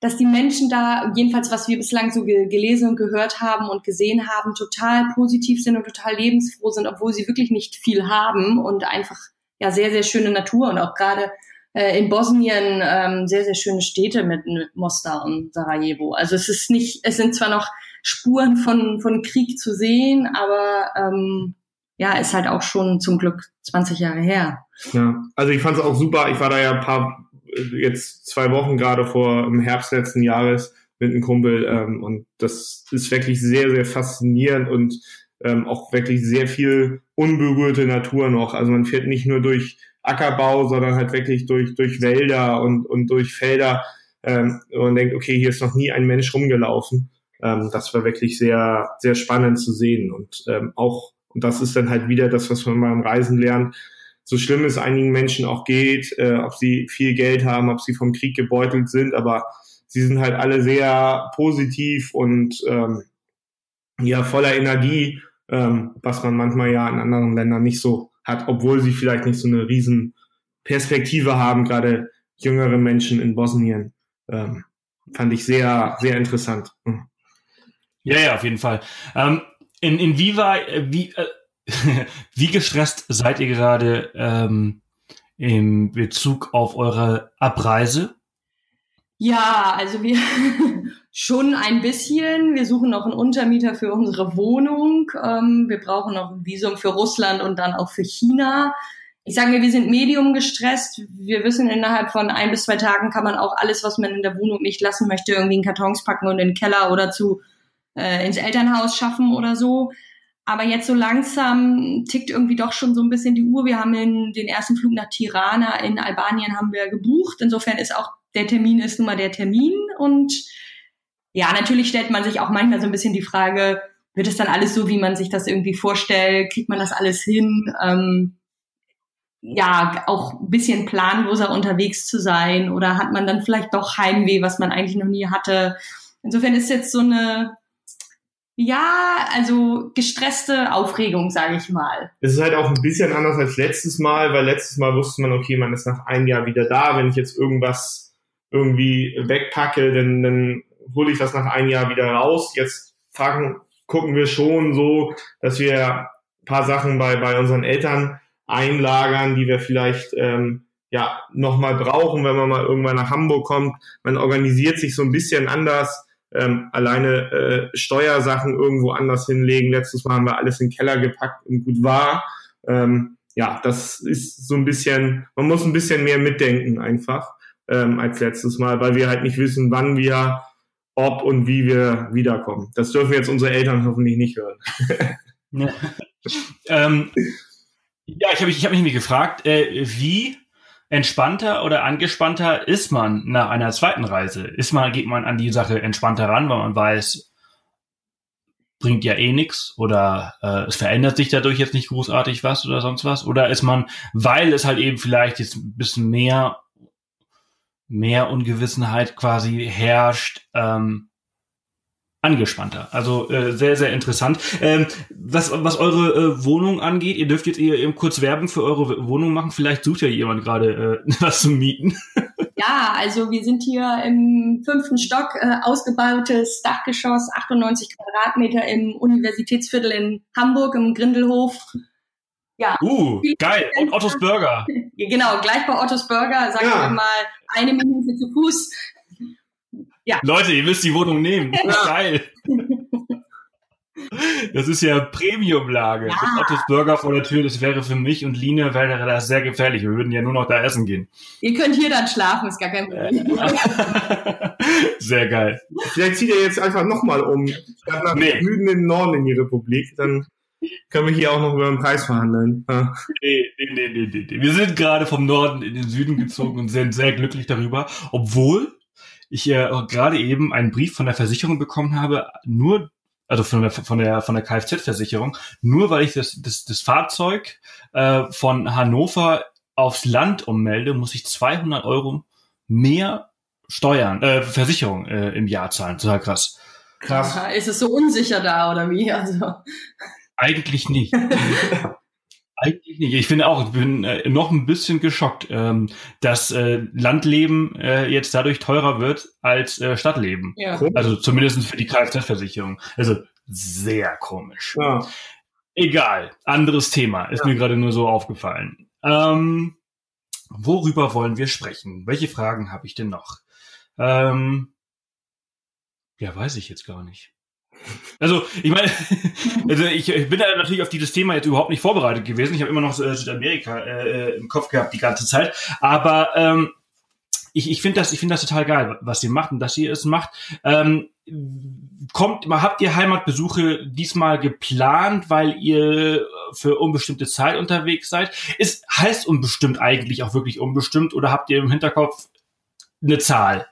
dass die Menschen da, jedenfalls was wir bislang so ge gelesen und gehört haben und gesehen haben, total positiv sind und total lebensfroh sind, obwohl sie wirklich nicht viel haben und einfach ja sehr, sehr schöne Natur und auch gerade äh, in Bosnien ähm, sehr, sehr schöne Städte mit, mit Mostar und Sarajevo. Also es ist nicht, es sind zwar noch Spuren von, von Krieg zu sehen, aber ähm, ja, ist halt auch schon zum Glück 20 Jahre her. Ja, also ich fand es auch super. Ich war da ja ein paar, jetzt zwei Wochen gerade vor im Herbst letzten Jahres mit einem Kumpel ähm, und das ist wirklich sehr, sehr faszinierend und ähm, auch wirklich sehr viel unberührte Natur noch. Also man fährt nicht nur durch Ackerbau, sondern halt wirklich durch, durch Wälder und, und durch Felder ähm, und denkt, okay, hier ist noch nie ein Mensch rumgelaufen. Ähm, das war wirklich sehr, sehr spannend zu sehen. Und ähm, auch, und das ist dann halt wieder das, was man beim Reisen lernt, so schlimm es einigen Menschen auch geht, äh, ob sie viel Geld haben, ob sie vom Krieg gebeutelt sind, aber sie sind halt alle sehr positiv und ähm, ja voller Energie, ähm, was man manchmal ja in anderen Ländern nicht so hat, obwohl sie vielleicht nicht so eine riesen Perspektive haben, gerade jüngere Menschen in Bosnien. Ähm, fand ich sehr, sehr interessant. Mhm. Ja, ja, auf jeden Fall. Ähm, in, inwieweit, äh, wie, äh, wie gestresst seid ihr gerade ähm, im Bezug auf eure Abreise? Ja, also wir schon ein bisschen. Wir suchen noch einen Untermieter für unsere Wohnung. Ähm, wir brauchen noch ein Visum für Russland und dann auch für China. Ich sage mir, wir sind medium gestresst. Wir wissen, innerhalb von ein bis zwei Tagen kann man auch alles, was man in der Wohnung nicht lassen möchte, irgendwie in Kartons packen und in den Keller oder zu äh, ins Elternhaus schaffen oder so. aber jetzt so langsam tickt irgendwie doch schon so ein bisschen die Uhr. Wir haben den, den ersten Flug nach Tirana in Albanien haben wir gebucht. Insofern ist auch der Termin ist nun mal der Termin. Und ja, natürlich stellt man sich auch manchmal so ein bisschen die Frage, wird es dann alles so, wie man sich das irgendwie vorstellt? Kriegt man das alles hin? Ähm, ja, auch ein bisschen planloser unterwegs zu sein oder hat man dann vielleicht doch Heimweh, was man eigentlich noch nie hatte? Insofern ist jetzt so eine ja, also gestresste Aufregung, sage ich mal. Es ist halt auch ein bisschen anders als letztes Mal, weil letztes Mal wusste man, okay, man ist nach einem Jahr wieder da. Wenn ich jetzt irgendwas irgendwie wegpacke, dann, dann hole ich das nach einem Jahr wieder raus. Jetzt fragen, gucken wir schon so, dass wir ein paar Sachen bei, bei unseren Eltern einlagern, die wir vielleicht ähm, ja nochmal brauchen, wenn man mal irgendwann nach Hamburg kommt. Man organisiert sich so ein bisschen anders ähm, alleine äh, Steuersachen irgendwo anders hinlegen. Letztes Mal haben wir alles in den Keller gepackt und gut war. Ähm, ja, das ist so ein bisschen, man muss ein bisschen mehr mitdenken einfach ähm, als letztes Mal, weil wir halt nicht wissen, wann wir, ob und wie wir wiederkommen. Das dürfen jetzt unsere Eltern hoffentlich nicht hören. ja. ähm, ja, ich habe ich hab mich gefragt, äh, wie entspannter oder angespannter ist man nach einer zweiten Reise? Ist man, geht man an die Sache entspannter ran, weil man weiß, bringt ja eh nix oder äh, es verändert sich dadurch jetzt nicht großartig was oder sonst was? Oder ist man, weil es halt eben vielleicht jetzt ein bisschen mehr, mehr Ungewissenheit quasi herrscht, ähm, angespannter. Also äh, sehr, sehr interessant. Ähm, was, was eure äh, Wohnung angeht, ihr dürft jetzt eben kurz Werbung für eure Wohnung machen. Vielleicht sucht ja jemand gerade äh, was zu mieten. Ja, also wir sind hier im fünften Stock, äh, ausgebautes Dachgeschoss, 98 Quadratmeter im Universitätsviertel in Hamburg, im Grindelhof. Ja. Uh, geil. Und Ottos Burger. genau, gleich bei Ottos Burger, sagen ja. wir mal, eine Minute zu Fuß ja. Leute, ihr müsst die Wohnung nehmen. Geil. Das ist ja Premium-Lage. Ja. Mit Ottos Burger vor der Tür, das wäre für mich und Line wäre das sehr gefährlich. Wir würden ja nur noch da essen gehen. Ihr könnt hier dann schlafen, ist gar kein Problem. sehr geil. Vielleicht zieht ihr jetzt einfach nochmal um. Nach nee. Süden in den Norden in die Republik, dann können wir hier auch noch über den Preis verhandeln. Ja. Nee, nee, nee, nee, nee. Wir sind gerade vom Norden in den Süden gezogen und sind sehr glücklich darüber. Obwohl ich äh, gerade eben einen Brief von der Versicherung bekommen habe, nur also von der von der von der Kfz-Versicherung, nur weil ich das das, das Fahrzeug äh, von Hannover aufs Land ummelde, muss ich 200 Euro mehr Steuern, äh, Versicherung äh, im Jahr zahlen. Total krass. Krass. Ist es so unsicher da oder wie? Also eigentlich nicht. Eigentlich nicht. Ich finde auch, ich bin äh, noch ein bisschen geschockt, ähm, dass äh, Landleben äh, jetzt dadurch teurer wird als äh, Stadtleben. Ja. Also zumindest für die Kfz-Versicherung. Also sehr komisch. Ja. Egal, anderes Thema. Ist ja. mir gerade nur so aufgefallen. Ähm, worüber wollen wir sprechen? Welche Fragen habe ich denn noch? Ähm, ja, weiß ich jetzt gar nicht. Also, ich meine, also ich, ich bin da natürlich auf dieses Thema jetzt überhaupt nicht vorbereitet gewesen. Ich habe immer noch äh, Südamerika äh, im Kopf gehabt die ganze Zeit. Aber ähm, ich, ich finde das, ich das total geil, was ihr macht und dass ihr es macht. Ähm, kommt, habt ihr Heimatbesuche diesmal geplant, weil ihr für unbestimmte Zeit unterwegs seid? Ist heißt unbestimmt eigentlich auch wirklich unbestimmt oder habt ihr im Hinterkopf eine Zahl?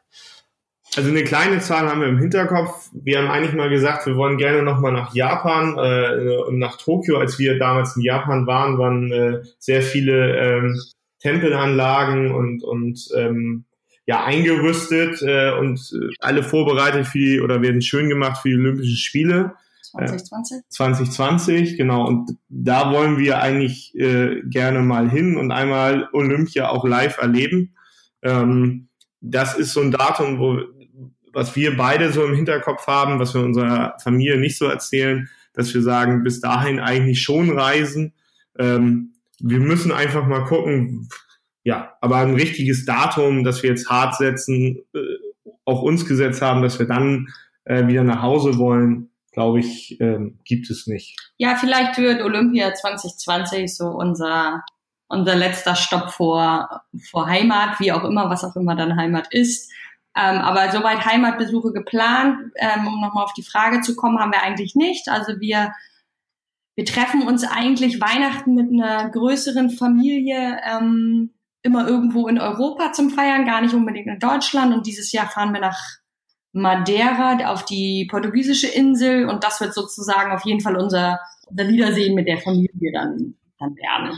Also eine kleine Zahl haben wir im Hinterkopf. Wir haben eigentlich mal gesagt, wir wollen gerne nochmal nach Japan äh, und nach Tokio. Als wir damals in Japan waren, waren äh, sehr viele ähm, Tempelanlagen und, und ähm, ja eingerüstet äh, und äh, alle vorbereitet für die, oder werden schön gemacht für die Olympischen Spiele. 2020? 2020, genau. Und da wollen wir eigentlich äh, gerne mal hin und einmal Olympia auch live erleben. Ähm, das ist so ein Datum, wo was wir beide so im Hinterkopf haben, was wir unserer Familie nicht so erzählen, dass wir sagen, bis dahin eigentlich schon reisen. Ähm, wir müssen einfach mal gucken, ja, aber ein richtiges Datum, dass wir jetzt hart setzen, äh, auch uns gesetzt haben, dass wir dann äh, wieder nach Hause wollen, glaube ich, äh, gibt es nicht. Ja, vielleicht wird Olympia 2020 so unser unser letzter Stopp vor vor Heimat, wie auch immer, was auch immer dann Heimat ist. Ähm, aber soweit Heimatbesuche geplant, ähm, um nochmal auf die Frage zu kommen, haben wir eigentlich nicht. Also wir wir treffen uns eigentlich Weihnachten mit einer größeren Familie ähm, immer irgendwo in Europa zum Feiern, gar nicht unbedingt in Deutschland. Und dieses Jahr fahren wir nach Madeira auf die portugiesische Insel und das wird sozusagen auf jeden Fall unser, unser Wiedersehen mit der Familie dann, dann werden.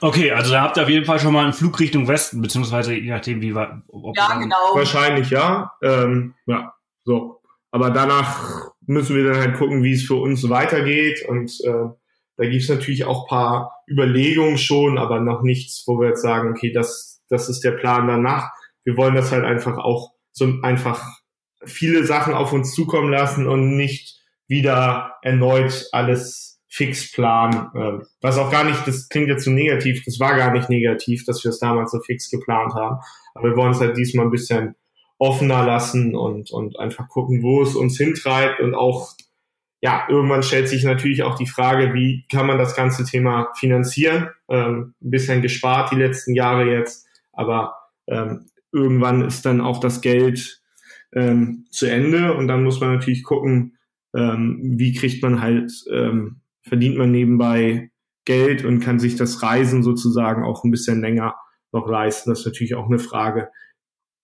Okay, also da habt ihr auf jeden Fall schon mal einen Flug Richtung Westen, beziehungsweise je nachdem, wie war. Ja, genau. Wahrscheinlich ja. Ähm, ja, so. Aber danach müssen wir dann halt gucken, wie es für uns weitergeht. Und äh, da gibt's natürlich auch paar Überlegungen schon, aber noch nichts, wo wir jetzt sagen, okay, das, das ist der Plan danach. Wir wollen das halt einfach auch so einfach viele Sachen auf uns zukommen lassen und nicht wieder erneut alles fix planen. Ähm, was auch gar nicht, das klingt jetzt zu so negativ, das war gar nicht negativ, dass wir es damals so fix geplant haben. Aber wir wollen es halt diesmal ein bisschen offener lassen und, und einfach gucken, wo es uns hintreibt und auch, ja, irgendwann stellt sich natürlich auch die Frage, wie kann man das ganze Thema finanzieren? Ähm, ein bisschen gespart die letzten Jahre jetzt, aber ähm, irgendwann ist dann auch das Geld ähm, zu Ende und dann muss man natürlich gucken, ähm, wie kriegt man halt ähm, verdient man nebenbei Geld und kann sich das Reisen sozusagen auch ein bisschen länger noch leisten. Das ist natürlich auch eine Frage,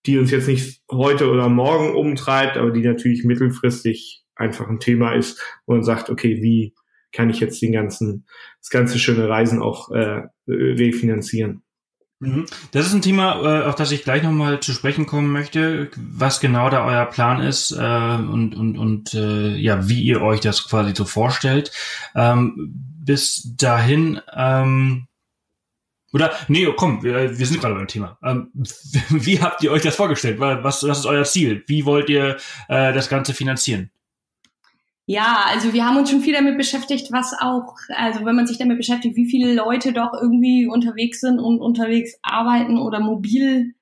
die uns jetzt nicht heute oder morgen umtreibt, aber die natürlich mittelfristig einfach ein Thema ist, wo man sagt, okay, wie kann ich jetzt den ganzen, das ganze schöne Reisen auch äh, refinanzieren? Mhm. Das ist ein Thema, äh, auf das ich gleich nochmal zu sprechen kommen möchte, was genau da euer Plan ist äh, und, und, und äh, ja, wie ihr euch das quasi so vorstellt. Ähm, bis dahin, ähm, oder, nee, komm, wir, wir sind gerade beim Thema. Ähm, wie habt ihr euch das vorgestellt? Was, was ist euer Ziel? Wie wollt ihr das Ganze finanzieren? Ja, also wir haben uns schon viel damit beschäftigt, was auch, also wenn man sich damit beschäftigt, wie viele Leute doch irgendwie unterwegs sind und unterwegs arbeiten oder mobil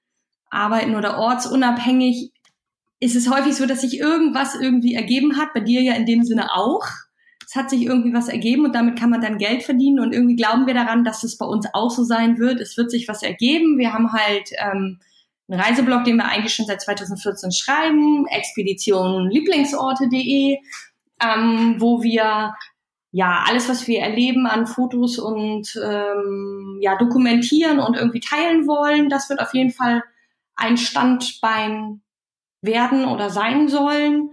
arbeiten oder ortsunabhängig, ist es häufig so, dass sich irgendwas irgendwie ergeben hat, bei dir ja in dem Sinne auch. Es hat sich irgendwie was ergeben und damit kann man dann Geld verdienen und irgendwie glauben wir daran, dass es bei uns auch so sein wird. Es wird sich was ergeben. Wir haben halt ähm, einen Reiseblog, den wir eigentlich schon seit 2014 schreiben, expeditionlieblingsorte.de ähm, wo wir ja alles, was wir erleben an Fotos und ähm, ja dokumentieren und irgendwie teilen wollen. Das wird auf jeden Fall ein Standbein werden oder sein sollen.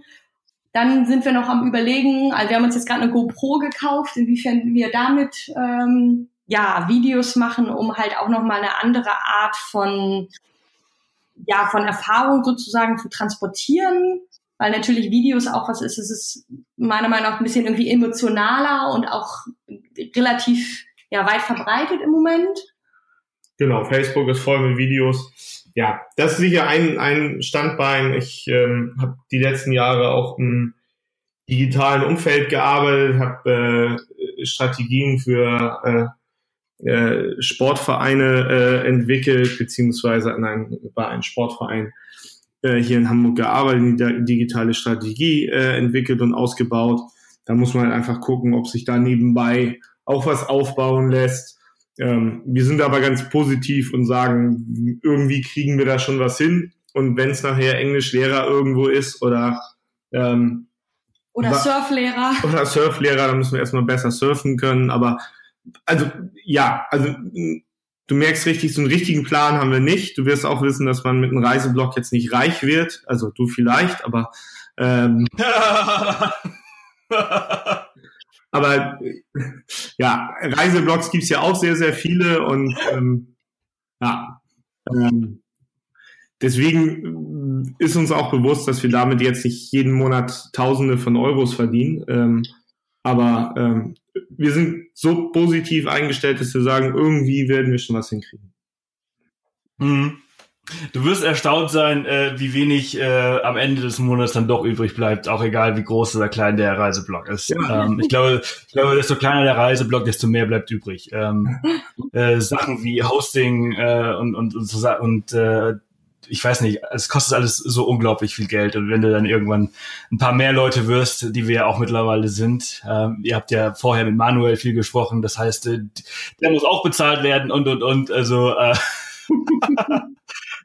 Dann sind wir noch am überlegen, also wir haben uns jetzt gerade eine GoPro gekauft, inwiefern wir damit ähm, ja Videos machen, um halt auch noch mal eine andere Art von ja von Erfahrung sozusagen zu transportieren weil natürlich Videos auch was ist, es ist meiner Meinung nach ein bisschen irgendwie emotionaler und auch relativ ja, weit verbreitet im Moment. Genau, Facebook ist voll mit Videos. Ja, das ist sicher ein, ein Standbein. Ich ähm, habe die letzten Jahre auch im digitalen Umfeld gearbeitet, habe äh, Strategien für äh, äh, Sportvereine äh, entwickelt, beziehungsweise nein, bei einem Sportverein äh, hier in Hamburg gearbeitet, die digitale Strategie äh, entwickelt und ausgebaut. Da muss man halt einfach gucken, ob sich da nebenbei auch was aufbauen lässt. Ähm, wir sind aber ganz positiv und sagen, irgendwie kriegen wir da schon was hin. Und wenn es nachher Englischlehrer irgendwo ist oder ähm, oder Surflehrer. Oder Surflehrer, dann müssen wir erstmal besser surfen können. Aber also ja, also Du merkst richtig, so einen richtigen Plan haben wir nicht. Du wirst auch wissen, dass man mit einem Reiseblog jetzt nicht reich wird. Also du vielleicht, aber ähm, aber ja, Reiseblogs gibt's ja auch sehr, sehr viele und ähm, ja, ähm, deswegen ist uns auch bewusst, dass wir damit jetzt nicht jeden Monat Tausende von Euros verdienen. Ähm, aber ähm, wir sind so positiv eingestellt, dass wir sagen, irgendwie werden wir schon was hinkriegen. Mhm. Du wirst erstaunt sein, äh, wie wenig äh, am Ende des Monats dann doch übrig bleibt, auch egal wie groß oder klein der Reiseblock ist. Ja. Ähm, ich glaube, ich glaube, desto kleiner der Reiseblock, desto mehr bleibt übrig. Ähm, äh, Sachen wie Hosting äh, und und und, und äh, ich weiß nicht, es kostet alles so unglaublich viel Geld. Und wenn du dann irgendwann ein paar mehr Leute wirst, die wir ja auch mittlerweile sind, ähm, ihr habt ja vorher mit Manuel viel gesprochen, das heißt, äh, der muss auch bezahlt werden und und und. Also äh,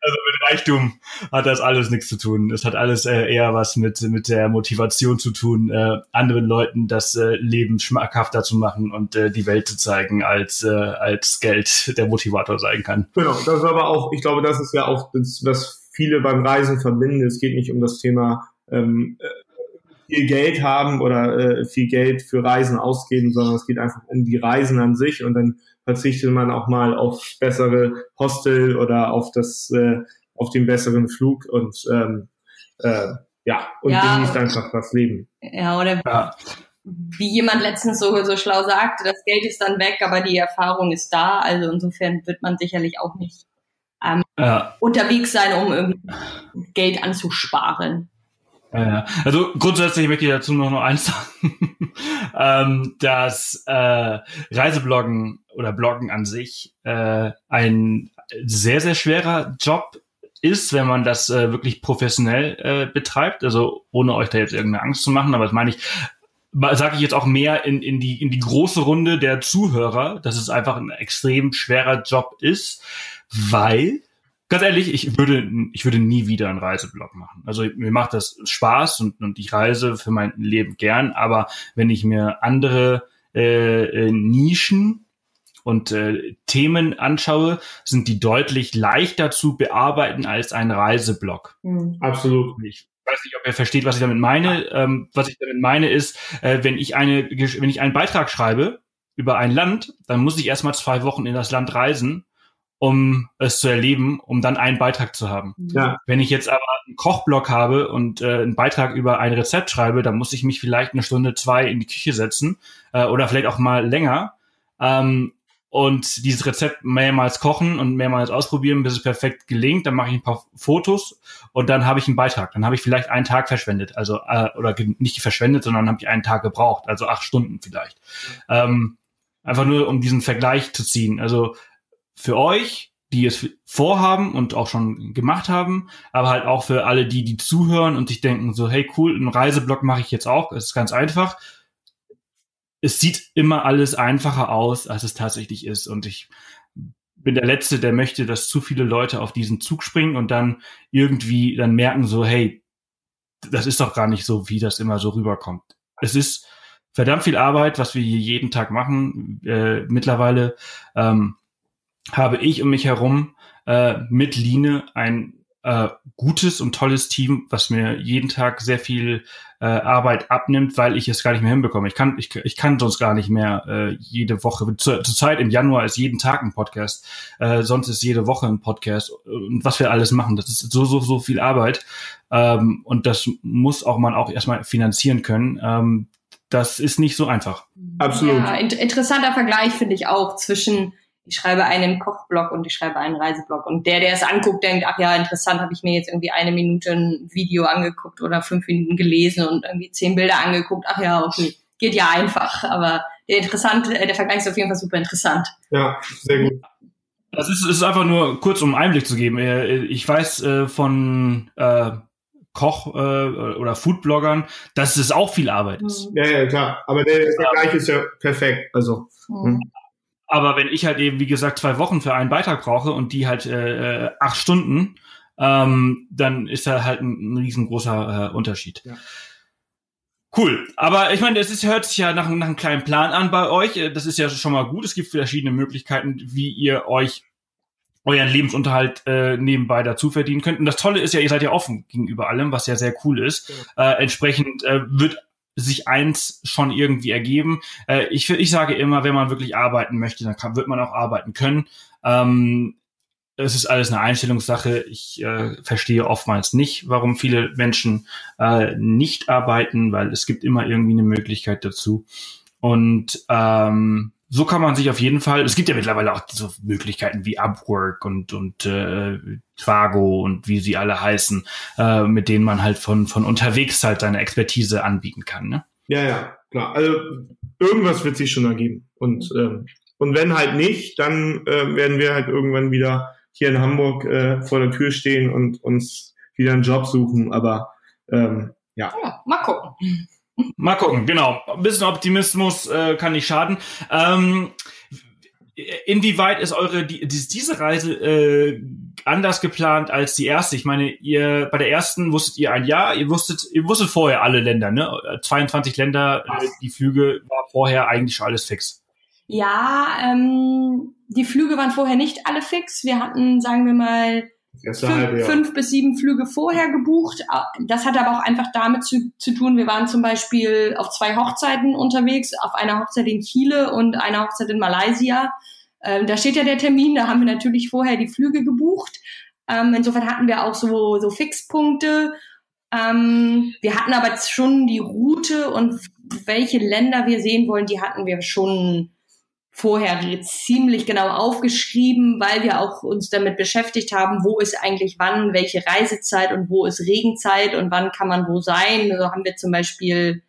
Also mit Reichtum hat das alles nichts zu tun. Es hat alles äh, eher was mit, mit der Motivation zu tun, äh, anderen Leuten das äh, Leben schmackhafter zu machen und äh, die Welt zu zeigen, als, äh, als Geld der Motivator sein kann. Genau, das ist aber auch, ich glaube, das ist ja auch das, was viele beim Reisen verbinden. Es geht nicht um das Thema ähm, äh, viel Geld haben oder äh, viel Geld für Reisen ausgeben, sondern es geht einfach um die Reisen an sich und dann verzichtet man auch mal auf bessere Hostel oder auf das äh, auf den besseren Flug und ähm, äh, ja und ja, genießt einfach das Leben. Ja oder ja. wie jemand letztens so so schlau sagte, das Geld ist dann weg, aber die Erfahrung ist da. Also insofern wird man sicherlich auch nicht ähm, ja. unterwegs sein, um irgendwie Geld anzusparen. Ja, also grundsätzlich möchte ich dazu noch, noch eins sagen, ähm, dass äh, Reisebloggen oder Bloggen an sich äh, ein sehr, sehr schwerer Job ist, wenn man das äh, wirklich professionell äh, betreibt. Also ohne euch da jetzt irgendeine Angst zu machen, aber das meine ich, sage ich jetzt auch mehr in, in, die, in die große Runde der Zuhörer, dass es einfach ein extrem schwerer Job ist, weil ganz ehrlich, ich würde, ich würde nie wieder einen Reiseblog machen. Also mir macht das Spaß und, und ich reise für mein Leben gern, aber wenn ich mir andere äh, äh, Nischen und äh, Themen anschaue, sind die deutlich leichter zu bearbeiten als ein Reiseblog. Mhm. Absolut. Ich weiß nicht, ob ihr versteht, was ich damit meine. Ähm, was ich damit meine ist, äh, wenn ich eine, wenn ich einen Beitrag schreibe über ein Land, dann muss ich erstmal zwei Wochen in das Land reisen um es zu erleben, um dann einen Beitrag zu haben. Ja. Wenn ich jetzt aber einen Kochblock habe und äh, einen Beitrag über ein Rezept schreibe, dann muss ich mich vielleicht eine Stunde, zwei in die Küche setzen äh, oder vielleicht auch mal länger ähm, und dieses Rezept mehrmals kochen und mehrmals ausprobieren, bis es perfekt gelingt. Dann mache ich ein paar Fotos und dann habe ich einen Beitrag. Dann habe ich vielleicht einen Tag verschwendet, also äh, oder nicht verschwendet, sondern habe ich einen Tag gebraucht, also acht Stunden vielleicht. Ähm, einfach nur um diesen Vergleich zu ziehen. Also für euch, die es vorhaben und auch schon gemacht haben, aber halt auch für alle die, die zuhören und sich denken so, hey cool, einen Reiseblog mache ich jetzt auch, es ist ganz einfach. Es sieht immer alles einfacher aus, als es tatsächlich ist und ich bin der Letzte, der möchte, dass zu viele Leute auf diesen Zug springen und dann irgendwie dann merken so, hey, das ist doch gar nicht so, wie das immer so rüberkommt. Es ist verdammt viel Arbeit, was wir hier jeden Tag machen. Äh, mittlerweile ähm, habe ich um mich herum äh, mit Line ein äh, gutes und tolles Team, was mir jeden Tag sehr viel äh, Arbeit abnimmt, weil ich es gar nicht mehr hinbekomme. Ich kann, ich, ich kann sonst gar nicht mehr äh, jede Woche. Zur, zur Zeit im Januar ist jeden Tag ein Podcast, äh, sonst ist jede Woche ein Podcast. Und was wir alles machen, das ist so, so, so viel Arbeit. Ähm, und das muss auch man auch erstmal finanzieren können. Ähm, das ist nicht so einfach. Absolut. Ja, in interessanter Vergleich finde ich auch zwischen ich schreibe einen Kochblog und ich schreibe einen Reiseblog. Und der, der es anguckt, denkt, ach ja, interessant, habe ich mir jetzt irgendwie eine Minute ein Video angeguckt oder fünf Minuten gelesen und irgendwie zehn Bilder angeguckt. Ach ja, okay, geht ja einfach. Aber der interessant, äh, der Vergleich ist auf jeden Fall super interessant. Ja, sehr gut. Das ist, ist einfach nur kurz, um Einblick zu geben. Äh, ich weiß äh, von äh, Koch- äh, oder Foodbloggern, dass es auch viel Arbeit ist. Ja, ja, klar. Aber der Vergleich ist ja perfekt. Also. Mhm. Aber wenn ich halt eben, wie gesagt, zwei Wochen für einen Beitrag brauche und die halt äh, acht Stunden, ähm, dann ist da halt ein, ein riesengroßer äh, Unterschied. Ja. Cool. Aber ich meine, es ist, hört sich ja nach, nach einem kleinen Plan an bei euch. Äh, das ist ja schon mal gut. Es gibt verschiedene Möglichkeiten, wie ihr euch euren Lebensunterhalt äh, nebenbei dazu verdienen könnt. Und das Tolle ist ja, ihr seid ja offen gegenüber allem, was ja sehr cool ist. Ja. Äh, entsprechend äh, wird sich eins schon irgendwie ergeben. Äh, ich, ich sage immer, wenn man wirklich arbeiten möchte, dann kann, wird man auch arbeiten können. Ähm, es ist alles eine Einstellungssache. Ich äh, verstehe oftmals nicht, warum viele Menschen äh, nicht arbeiten, weil es gibt immer irgendwie eine Möglichkeit dazu. Und ähm, so kann man sich auf jeden Fall, es gibt ja mittlerweile auch so Möglichkeiten wie Upwork und, und äh, Twago und wie sie alle heißen, äh, mit denen man halt von, von unterwegs halt seine Expertise anbieten kann. Ne? Ja, ja, klar. Also irgendwas wird sich schon ergeben. Und, ähm, und wenn halt nicht, dann äh, werden wir halt irgendwann wieder hier in Hamburg äh, vor der Tür stehen und uns wieder einen Job suchen. Aber ähm, ja. ja mal gucken. Mal gucken, genau. Ein bisschen Optimismus äh, kann nicht schaden. Ähm, inwieweit ist eure die, diese Reise äh, anders geplant als die erste? Ich meine, ihr bei der ersten wusstet ihr ein Jahr, ihr wusstet, ihr wusstet vorher alle Länder, ne? 22 Länder, äh, die Flüge war vorher eigentlich schon alles fix. Ja, ähm, die Flüge waren vorher nicht alle fix. Wir hatten, sagen wir mal, fünf, fünf, bis sieben Flüge vorher gebucht. Das hat aber auch einfach damit zu, zu tun, wir waren zum Beispiel auf zwei Hochzeiten unterwegs, auf einer Hochzeit in Chile und einer Hochzeit in Malaysia. Ähm, da steht ja der Termin, da haben wir natürlich vorher die Flüge gebucht. Ähm, insofern hatten wir auch so, so Fixpunkte. Ähm, wir hatten aber schon die Route und welche Länder wir sehen wollen, die hatten wir schon vorher ziemlich genau aufgeschrieben, weil wir auch uns damit beschäftigt haben, wo ist eigentlich wann welche Reisezeit und wo ist Regenzeit und wann kann man wo sein. Also haben wir zum Beispiel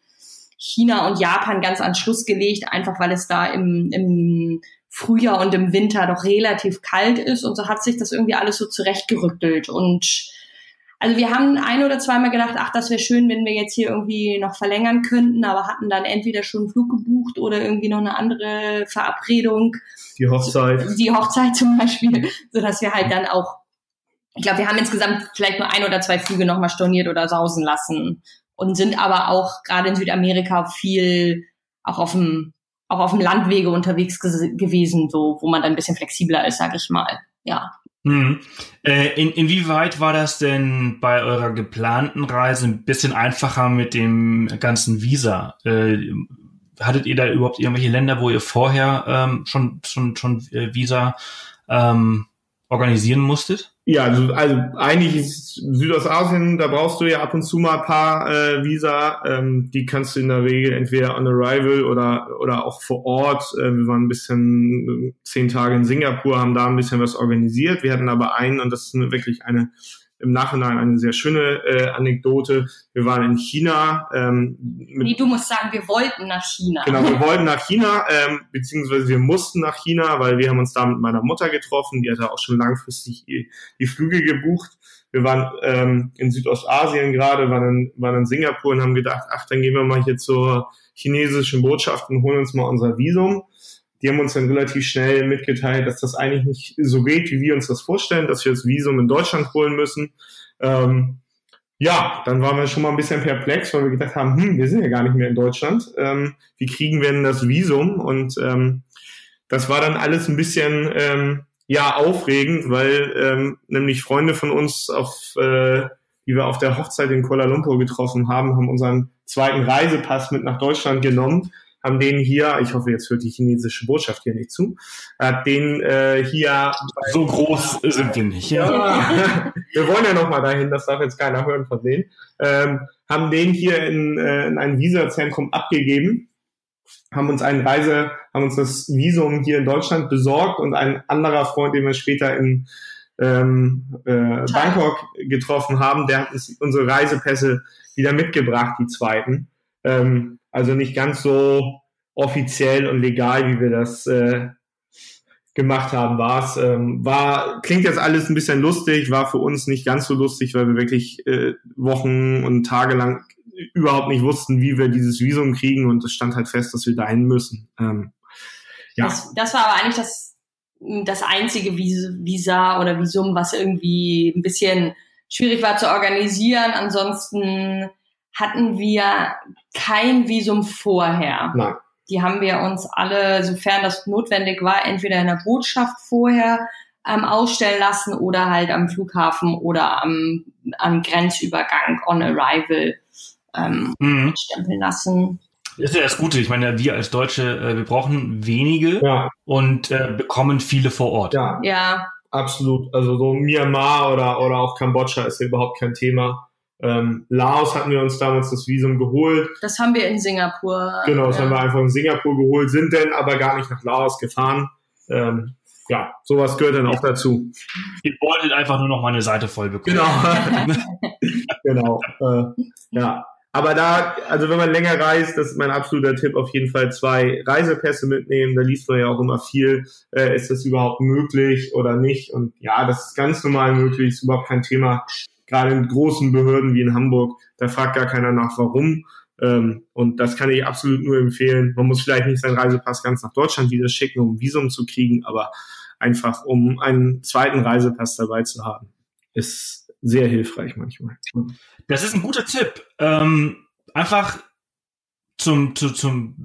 China und Japan ganz an Schluss gelegt, einfach weil es da im, im Frühjahr und im Winter doch relativ kalt ist und so hat sich das irgendwie alles so zurechtgerückelt und also wir haben ein oder zweimal gedacht, ach, das wäre schön, wenn wir jetzt hier irgendwie noch verlängern könnten, aber hatten dann entweder schon einen Flug gebucht oder irgendwie noch eine andere Verabredung. Die Hochzeit. Die Hochzeit zum Beispiel, so dass wir halt dann auch, ich glaube, wir haben insgesamt vielleicht nur ein oder zwei Flüge nochmal storniert oder sausen lassen und sind aber auch gerade in Südamerika viel auch auf dem auch auf dem Landwege unterwegs gewesen, so wo man dann ein bisschen flexibler ist, sag ich mal. Ja. Hm. Äh, in, inwieweit war das denn bei eurer geplanten Reise ein bisschen einfacher mit dem ganzen Visa? Äh, hattet ihr da überhaupt irgendwelche Länder, wo ihr vorher ähm, schon schon schon äh, Visa ähm, organisieren musstet? Ja, also, also eigentlich ist Südostasien, da brauchst du ja ab und zu mal ein paar äh, Visa. Ähm, die kannst du in der Regel entweder on arrival oder, oder auch vor Ort. Äh, wir waren ein bisschen äh, zehn Tage in Singapur, haben da ein bisschen was organisiert. Wir hatten aber einen, und das ist wirklich eine im Nachhinein eine sehr schöne äh, Anekdote. Wir waren in China. Ähm, nee, du musst sagen, wir wollten nach China. Genau, wir wollten nach China, ähm, beziehungsweise wir mussten nach China, weil wir haben uns da mit meiner Mutter getroffen. Die hatte auch schon langfristig die, die Flüge gebucht. Wir waren ähm, in Südostasien gerade, waren in, waren in Singapur und haben gedacht, ach, dann gehen wir mal hier zur chinesischen Botschaft und holen uns mal unser Visum die haben uns dann relativ schnell mitgeteilt, dass das eigentlich nicht so geht, wie wir uns das vorstellen, dass wir das Visum in Deutschland holen müssen. Ähm, ja, dann waren wir schon mal ein bisschen perplex, weil wir gedacht haben, hm, wir sind ja gar nicht mehr in Deutschland. Ähm, wie kriegen wir denn das Visum? Und ähm, das war dann alles ein bisschen ähm, ja aufregend, weil ähm, nämlich Freunde von uns, auf, äh, die wir auf der Hochzeit in Kuala Lumpur getroffen haben, haben unseren zweiten Reisepass mit nach Deutschland genommen haben den hier, ich hoffe, jetzt hört die chinesische Botschaft hier nicht zu, hat den äh, hier. So groß sind wir nicht. Ja. ja. wir wollen ja noch mal dahin, das darf jetzt keiner hören von denen. Ähm, haben den hier in, äh, in ein Visazentrum abgegeben, haben uns einen Reise, haben uns das Visum hier in Deutschland besorgt und ein anderer Freund, den wir später in ähm, äh, Bangkok getroffen haben, der hat uns unsere Reisepässe wieder mitgebracht, die zweiten. Ähm, also nicht ganz so offiziell und legal, wie wir das äh, gemacht haben, war es. Ähm, war, klingt jetzt alles ein bisschen lustig, war für uns nicht ganz so lustig, weil wir wirklich äh, Wochen und Tage lang überhaupt nicht wussten, wie wir dieses Visum kriegen und es stand halt fest, dass wir dahin müssen. Ähm, ja. Das, das war aber eigentlich das, das einzige Visa oder Visum, was irgendwie ein bisschen schwierig war zu organisieren. Ansonsten hatten wir kein Visum vorher. Nein. Die haben wir uns alle, sofern das notwendig war, entweder in der Botschaft vorher ähm, ausstellen lassen oder halt am Flughafen oder am, am Grenzübergang on arrival ähm, mhm. stempeln lassen. Das ist ja das Gute. Ich meine, wir als Deutsche, äh, wir brauchen wenige ja. und äh, bekommen viele vor Ort. Ja. ja. Absolut. Also so Myanmar oder, oder auch Kambodscha ist ja überhaupt kein Thema. Ähm, Laos hatten wir uns damals das Visum geholt. Das haben wir in Singapur. Genau, das ja. haben wir einfach in Singapur geholt, sind dann aber gar nicht nach Laos gefahren. Ähm, ja, sowas gehört dann auch dazu. Ihr wolltet einfach nur noch mal eine Seite voll bekommen. Genau. genau. Äh, ja. Aber da, also wenn man länger reist, das ist mein absoluter Tipp, auf jeden Fall zwei Reisepässe mitnehmen. Da liest man ja auch immer viel. Äh, ist das überhaupt möglich oder nicht? Und ja, das ist ganz normal möglich, ist überhaupt kein Thema gerade in großen Behörden wie in Hamburg, da fragt gar keiner nach, warum. Ähm, und das kann ich absolut nur empfehlen. Man muss vielleicht nicht seinen Reisepass ganz nach Deutschland wieder schicken, um ein Visum zu kriegen, aber einfach um einen zweiten Reisepass dabei zu haben. Ist sehr hilfreich manchmal. Das ist ein guter Tipp. Ähm, einfach zum, zu, zum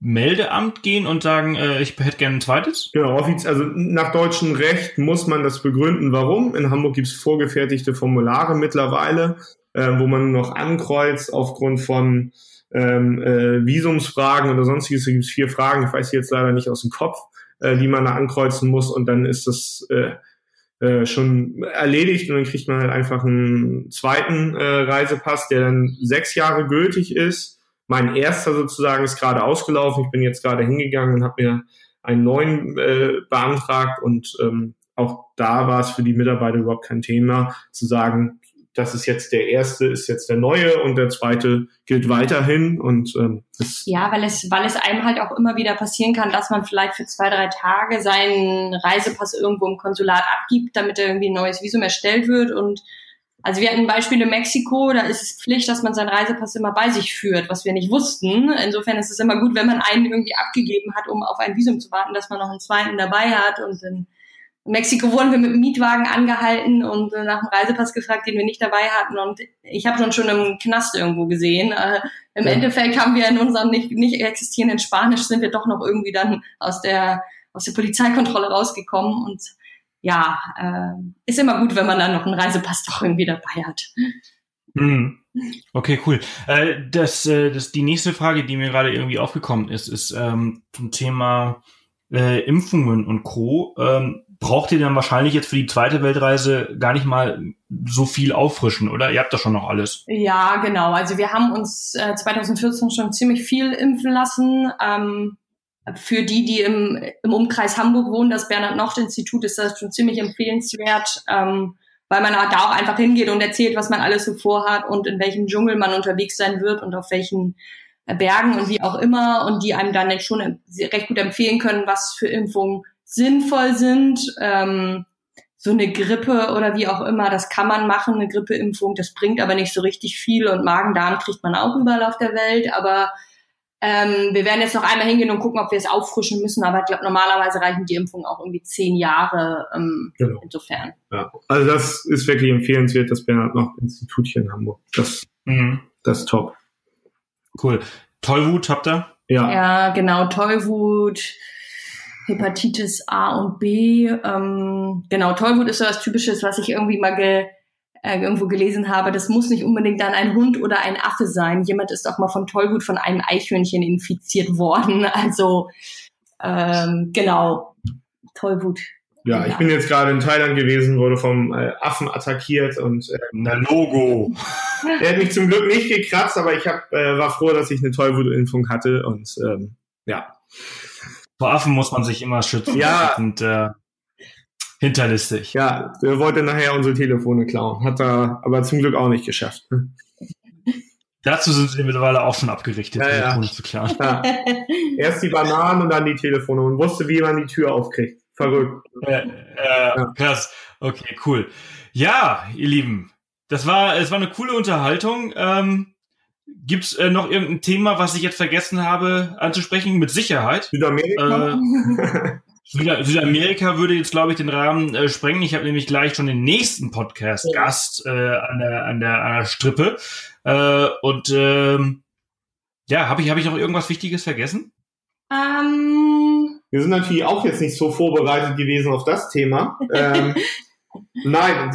Meldeamt gehen und sagen, äh, ich hätte gerne ein zweites? Genau, also nach deutschem Recht muss man das begründen, warum. In Hamburg gibt es vorgefertigte Formulare mittlerweile, äh, wo man noch ankreuzt aufgrund von ähm, äh, Visumsfragen oder sonstiges. Da gibt vier Fragen, ich weiß jetzt leider nicht aus dem Kopf, äh, die man da ankreuzen muss und dann ist das äh, äh, schon erledigt und dann kriegt man halt einfach einen zweiten äh, Reisepass, der dann sechs Jahre gültig ist. Mein erster sozusagen ist gerade ausgelaufen. Ich bin jetzt gerade hingegangen und habe mir einen neuen äh, beantragt und ähm, auch da war es für die Mitarbeiter überhaupt kein Thema zu sagen, das ist jetzt der erste, ist jetzt der neue und der zweite gilt weiterhin und ähm, ja, weil es weil es einem halt auch immer wieder passieren kann, dass man vielleicht für zwei drei Tage seinen Reisepass irgendwo im Konsulat abgibt, damit irgendwie ein neues Visum erstellt wird und also wir hatten ein Beispiel in Mexiko, da ist es Pflicht, dass man seinen Reisepass immer bei sich führt, was wir nicht wussten. Insofern ist es immer gut, wenn man einen irgendwie abgegeben hat, um auf ein Visum zu warten, dass man noch einen zweiten dabei hat und in Mexiko wurden wir mit dem Mietwagen angehalten und nach dem Reisepass gefragt, den wir nicht dabei hatten. Und ich habe schon schon im Knast irgendwo gesehen. Äh, Im ja. Endeffekt haben wir in unserem nicht, nicht existierenden Spanisch sind wir doch noch irgendwie dann aus der aus der Polizeikontrolle rausgekommen. Und ja, äh, ist immer gut, wenn man dann noch einen Reisepass doch irgendwie dabei hat. Mhm. Okay, cool. Äh, das, äh, das, die nächste Frage, die mir gerade irgendwie aufgekommen ist, ist ähm, zum Thema äh, Impfungen und Co. Ähm, braucht ihr dann wahrscheinlich jetzt für die zweite Weltreise gar nicht mal so viel auffrischen, oder? Ihr habt doch schon noch alles. Ja, genau. Also wir haben uns äh, 2014 schon ziemlich viel impfen lassen. Ähm, für die, die im, im Umkreis Hamburg wohnen, das Bernhard-Nocht-Institut ist das schon ziemlich empfehlenswert, ähm, weil man da auch einfach hingeht und erzählt, was man alles so vorhat und in welchem Dschungel man unterwegs sein wird und auf welchen Bergen und wie auch immer und die einem dann schon recht gut empfehlen können, was für Impfungen sinnvoll sind. Ähm, so eine Grippe oder wie auch immer, das kann man machen, eine Grippeimpfung, das bringt aber nicht so richtig viel und Magen-Darm kriegt man auch überall auf der Welt, aber ähm, wir werden jetzt noch einmal hingehen und gucken, ob wir es auffrischen müssen, aber ich glaube, normalerweise reichen die Impfungen auch irgendwie zehn Jahre ähm, genau. insofern. Ja. Also das ist wirklich empfehlenswert, das Bernhard noch Institut hier in Hamburg. Das, mhm. das ist top. Cool. Tollwut habt ihr? Ja. Ja, genau, Tollwut. Hepatitis A und B. Ähm, genau, Tollwut ist so was Typisches, was ich irgendwie mal ge, äh, irgendwo gelesen habe. Das muss nicht unbedingt dann ein Hund oder ein Affe sein. Jemand ist auch mal von Tollwut von einem Eichhörnchen infiziert worden. Also ähm, genau, Tollwut. Ja, ich bin jetzt gerade in Thailand gewesen, wurde vom äh, Affen attackiert und äh, na Logo. er hat mich zum Glück nicht gekratzt, aber ich hab, äh, war froh, dass ich eine Tollwutimpfung hatte und ähm, ja. Vor Affen muss man sich immer schützen. Ja. Und, äh, hinterlistig. Ja, der wollte nachher unsere Telefone klauen. Hat er aber zum Glück auch nicht geschafft. Ne? Dazu sind sie mittlerweile auch schon abgerichtet, ja, Telefone ja. zu klauen. Ja. Erst die Bananen und dann die Telefone und wusste, wie man die Tür aufkriegt. Verrückt. Äh, äh, krass. Okay, cool. Ja, ihr Lieben, das war, es war eine coole Unterhaltung. Ähm, Gibt es äh, noch irgendein Thema, was ich jetzt vergessen habe anzusprechen? Mit Sicherheit. Südamerika. Äh, Süd Südamerika würde jetzt, glaube ich, den Rahmen äh, sprengen. Ich habe nämlich gleich schon den nächsten Podcast-Gast äh, an, der, an, der, an der Strippe. Äh, und ähm, ja, habe ich, hab ich noch irgendwas Wichtiges vergessen? Ähm. Wir sind natürlich auch jetzt nicht so vorbereitet gewesen auf das Thema. ähm, nein,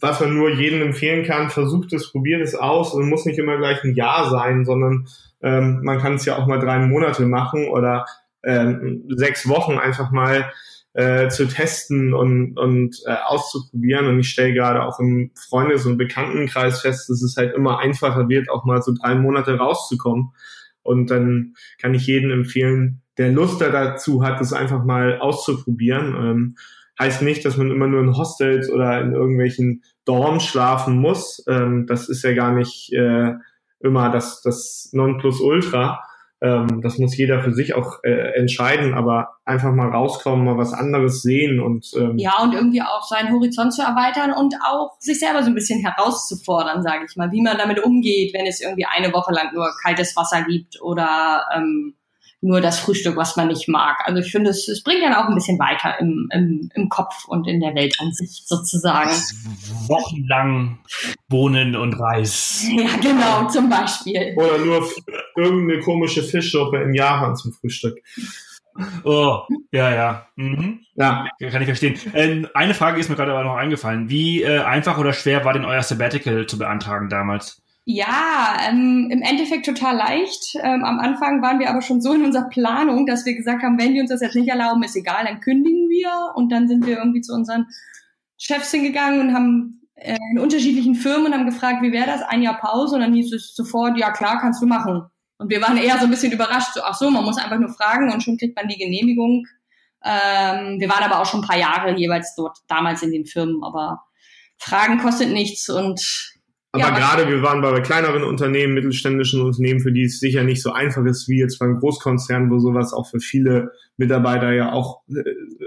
was man nur jedem empfehlen kann, versucht es, probiert es aus und muss nicht immer gleich ein Jahr sein, sondern ähm, man kann es ja auch mal drei Monate machen oder ähm, sechs Wochen einfach mal äh, zu testen und, und äh, auszuprobieren. Und ich stelle gerade auch im Freundes- und Bekanntenkreis fest, dass es halt immer einfacher wird, auch mal so drei Monate rauszukommen. Und dann kann ich jedem empfehlen, der Lust dazu hat, das einfach mal auszuprobieren. Ähm, heißt nicht, dass man immer nur in Hostels oder in irgendwelchen Dorms schlafen muss. Ähm, das ist ja gar nicht äh, immer das, das Nonplusultra. Ähm, das muss jeder für sich auch äh, entscheiden, aber einfach mal rauskommen, mal was anderes sehen und ähm, ja und irgendwie auch seinen Horizont zu erweitern und auch sich selber so ein bisschen herauszufordern, sage ich mal, wie man damit umgeht, wenn es irgendwie eine Woche lang nur kaltes Wasser gibt oder ähm, nur das Frühstück, was man nicht mag. Also ich finde, es, es bringt dann auch ein bisschen weiter im, im, im Kopf und in der Weltansicht sozusagen. Wochenlang Bohnen und Reis. Ja, genau, zum Beispiel. Oder nur irgendeine komische Fischsuppe in Japan zum Frühstück. Oh, ja, ja. Mhm. Ja. Kann ich verstehen. Äh, eine Frage ist mir gerade aber noch eingefallen. Wie äh, einfach oder schwer war denn euer Sabbatical zu beantragen damals? Ja, ähm, im Endeffekt total leicht. Ähm, am Anfang waren wir aber schon so in unserer Planung, dass wir gesagt haben, wenn die uns das jetzt nicht erlauben, ist egal, dann kündigen wir. Und dann sind wir irgendwie zu unseren Chefs hingegangen und haben äh, in unterschiedlichen Firmen und haben gefragt, wie wäre das? Ein Jahr Pause und dann hieß es sofort, ja klar, kannst du machen. Und wir waren eher so ein bisschen überrascht, so, ach so, man muss einfach nur fragen und schon kriegt man die Genehmigung. Ähm, wir waren aber auch schon ein paar Jahre jeweils dort, damals in den Firmen, aber Fragen kostet nichts und aber ja, gerade wir waren bei kleineren Unternehmen, mittelständischen Unternehmen, für die es sicher nicht so einfach ist wie jetzt beim Großkonzern, wo sowas auch für viele Mitarbeiter ja auch äh,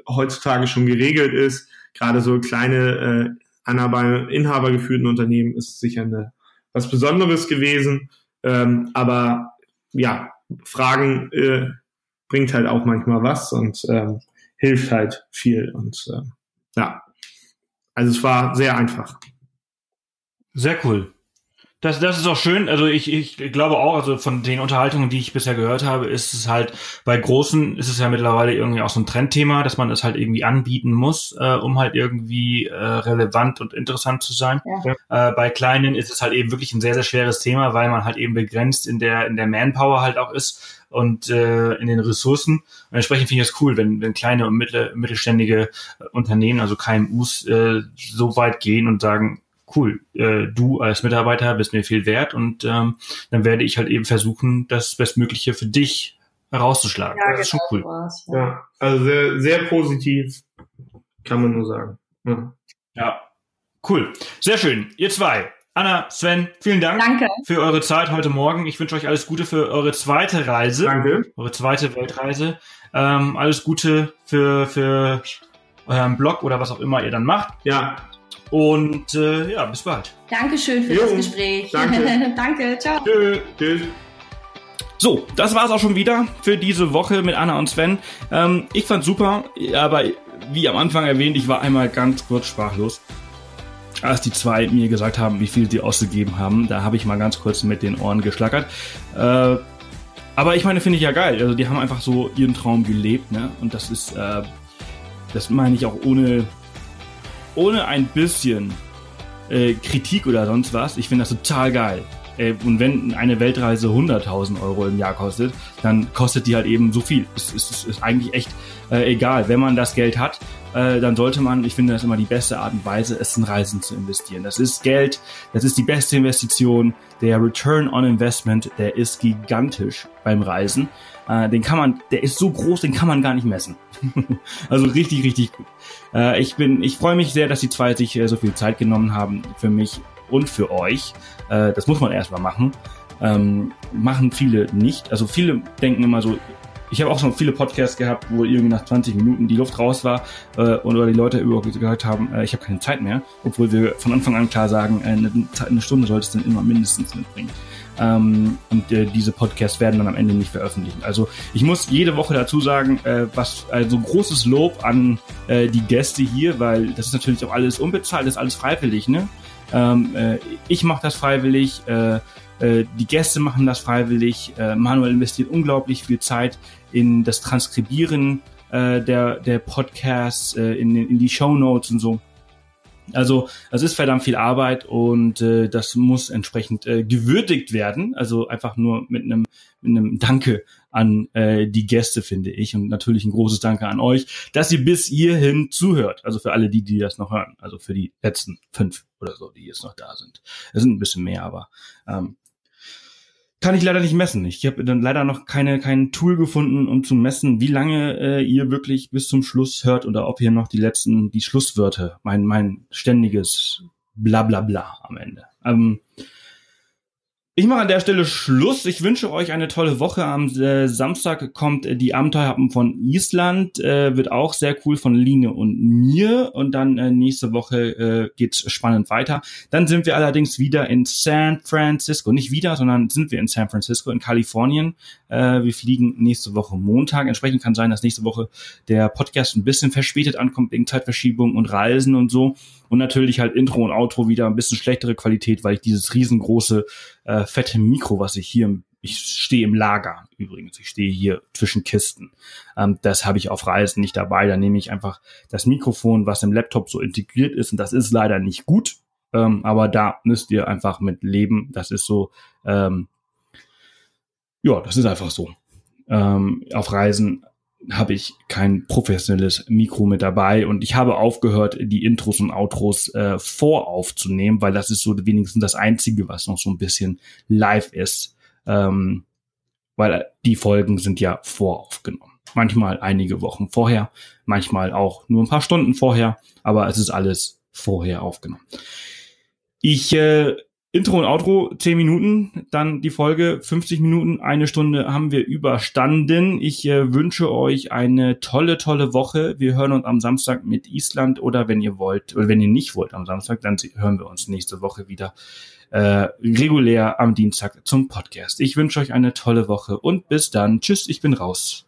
heutzutage schon geregelt ist. Gerade so kleine äh, inhabergeführten Unternehmen ist sicher eine, was Besonderes gewesen. Ähm, aber ja, Fragen äh, bringt halt auch manchmal was und ähm, hilft halt viel. Und äh, ja, also es war sehr einfach. Sehr cool. Das, das ist auch schön. Also ich, ich glaube auch, also von den Unterhaltungen, die ich bisher gehört habe, ist es halt bei Großen ist es ja mittlerweile irgendwie auch so ein Trendthema, dass man es halt irgendwie anbieten muss, äh, um halt irgendwie äh, relevant und interessant zu sein. Ja. Äh, bei Kleinen ist es halt eben wirklich ein sehr, sehr schweres Thema, weil man halt eben begrenzt in der, in der Manpower halt auch ist und äh, in den Ressourcen. Und entsprechend finde ich es cool, wenn, wenn kleine und mittel, mittelständige Unternehmen, also KMUs, äh, so weit gehen und sagen, cool, äh, du als Mitarbeiter bist mir viel wert und ähm, dann werde ich halt eben versuchen, das Bestmögliche für dich herauszuschlagen. Ja, das ist schon genau cool. Was, ja. ja. also sehr, sehr positiv, kann man nur sagen. Ja. ja, cool. Sehr schön. Ihr zwei. Anna, Sven, vielen Dank Danke. für eure Zeit heute Morgen. Ich wünsche euch alles Gute für eure zweite Reise. Danke. Eure zweite Weltreise. Ähm, alles Gute für, für euren Blog oder was auch immer ihr dann macht. Ja, und äh, ja, bis bald. Dankeschön für jo, das Gespräch. Danke. danke, ciao. Tschüss. So, das war's auch schon wieder für diese Woche mit Anna und Sven. Ähm, ich fand's super, aber wie am Anfang erwähnt, ich war einmal ganz kurz sprachlos. Als die zwei mir gesagt haben, wie viel die ausgegeben haben, da habe ich mal ganz kurz mit den Ohren geschlackert. Äh, aber ich meine, finde ich ja geil. Also die haben einfach so ihren Traum gelebt, ne? Und das ist, äh, das meine ich auch ohne ohne ein bisschen äh, Kritik oder sonst was. Ich finde das total geil. Äh, und wenn eine Weltreise 100.000 Euro im Jahr kostet, dann kostet die halt eben so viel. Es ist, ist, ist eigentlich echt äh, egal. Wenn man das Geld hat, äh, dann sollte man, ich finde das immer die beste Art und Weise, es in Reisen zu investieren. Das ist Geld, das ist die beste Investition. Der Return on Investment, der ist gigantisch beim Reisen. Äh, den kann man, der ist so groß, den kann man gar nicht messen. also richtig, richtig gut. Äh, ich bin, ich freue mich sehr, dass die zwei sich äh, so viel Zeit genommen haben für mich und für euch. Äh, das muss man erstmal machen. Ähm, machen viele nicht. Also viele denken immer so, ich habe auch schon viele Podcasts gehabt, wo irgendwie nach 20 Minuten die Luft raus war äh, oder die Leute überhaupt gehört haben, äh, ich habe keine Zeit mehr, obwohl wir von Anfang an klar sagen, äh, eine, eine Stunde solltest du dann immer mindestens mitbringen. Ähm, und äh, diese Podcasts werden dann am Ende nicht veröffentlicht. Also ich muss jede Woche dazu sagen, äh, was also großes Lob an äh, die Gäste hier, weil das ist natürlich auch alles unbezahlt, das ist alles freiwillig. Ne? Ähm, äh, ich mache das freiwillig. Äh, äh, die Gäste machen das freiwillig. Äh, Manuel investiert unglaublich viel Zeit in das Transkribieren äh, der, der Podcasts, äh, in, in die Show Notes und so. Also es ist verdammt viel Arbeit und äh, das muss entsprechend äh, gewürdigt werden. Also einfach nur mit einem mit einem Danke an äh, die Gäste, finde ich. Und natürlich ein großes Danke an euch, dass ihr bis hierhin zuhört. Also für alle die, die das noch hören. Also für die letzten fünf oder so, die jetzt noch da sind. Es sind ein bisschen mehr, aber ähm, kann ich leider nicht messen. Ich habe dann leider noch keine kein Tool gefunden, um zu messen, wie lange äh, ihr wirklich bis zum Schluss hört oder ob ihr noch die letzten, die Schlusswörter, mein mein ständiges Blablabla Bla, Bla am Ende. Ähm, Ich mache an der Stelle Schluss. Ich wünsche euch eine tolle Woche. Am äh, Samstag kommt äh, die Abenteuerhappen von Island. Äh, wird auch sehr cool von Line und mir. Und dann äh, nächste Woche äh, geht's spannend weiter. Dann sind wir allerdings wieder in San Francisco. Nicht wieder, sondern sind wir in San Francisco in Kalifornien. Äh, wir fliegen nächste Woche Montag. Entsprechend kann sein, dass nächste Woche der Podcast ein bisschen verspätet ankommt wegen Zeitverschiebung und Reisen und so. Und natürlich halt Intro und Outro wieder ein bisschen schlechtere Qualität, weil ich dieses riesengroße, äh, fette Mikro, was ich hier, ich stehe im Lager übrigens, ich stehe hier zwischen Kisten. Ähm, das habe ich auf Reisen nicht dabei. Da nehme ich einfach das Mikrofon, was im Laptop so integriert ist. Und das ist leider nicht gut. Ähm, aber da müsst ihr einfach mit leben. Das ist so, ähm, ja, das ist einfach so. Ähm, auf Reisen habe ich kein professionelles Mikro mit dabei und ich habe aufgehört, die Intros und Outros äh, voraufzunehmen, weil das ist so wenigstens das Einzige, was noch so ein bisschen live ist, ähm, weil die Folgen sind ja voraufgenommen. Manchmal einige Wochen vorher, manchmal auch nur ein paar Stunden vorher, aber es ist alles vorher aufgenommen. Ich äh, Intro und Outro 10 Minuten, dann die Folge 50 Minuten, eine Stunde haben wir überstanden. Ich äh, wünsche euch eine tolle, tolle Woche. Wir hören uns am Samstag mit Island oder wenn ihr wollt, oder wenn ihr nicht wollt am Samstag, dann hören wir uns nächste Woche wieder äh, regulär am Dienstag zum Podcast. Ich wünsche euch eine tolle Woche und bis dann. Tschüss, ich bin raus.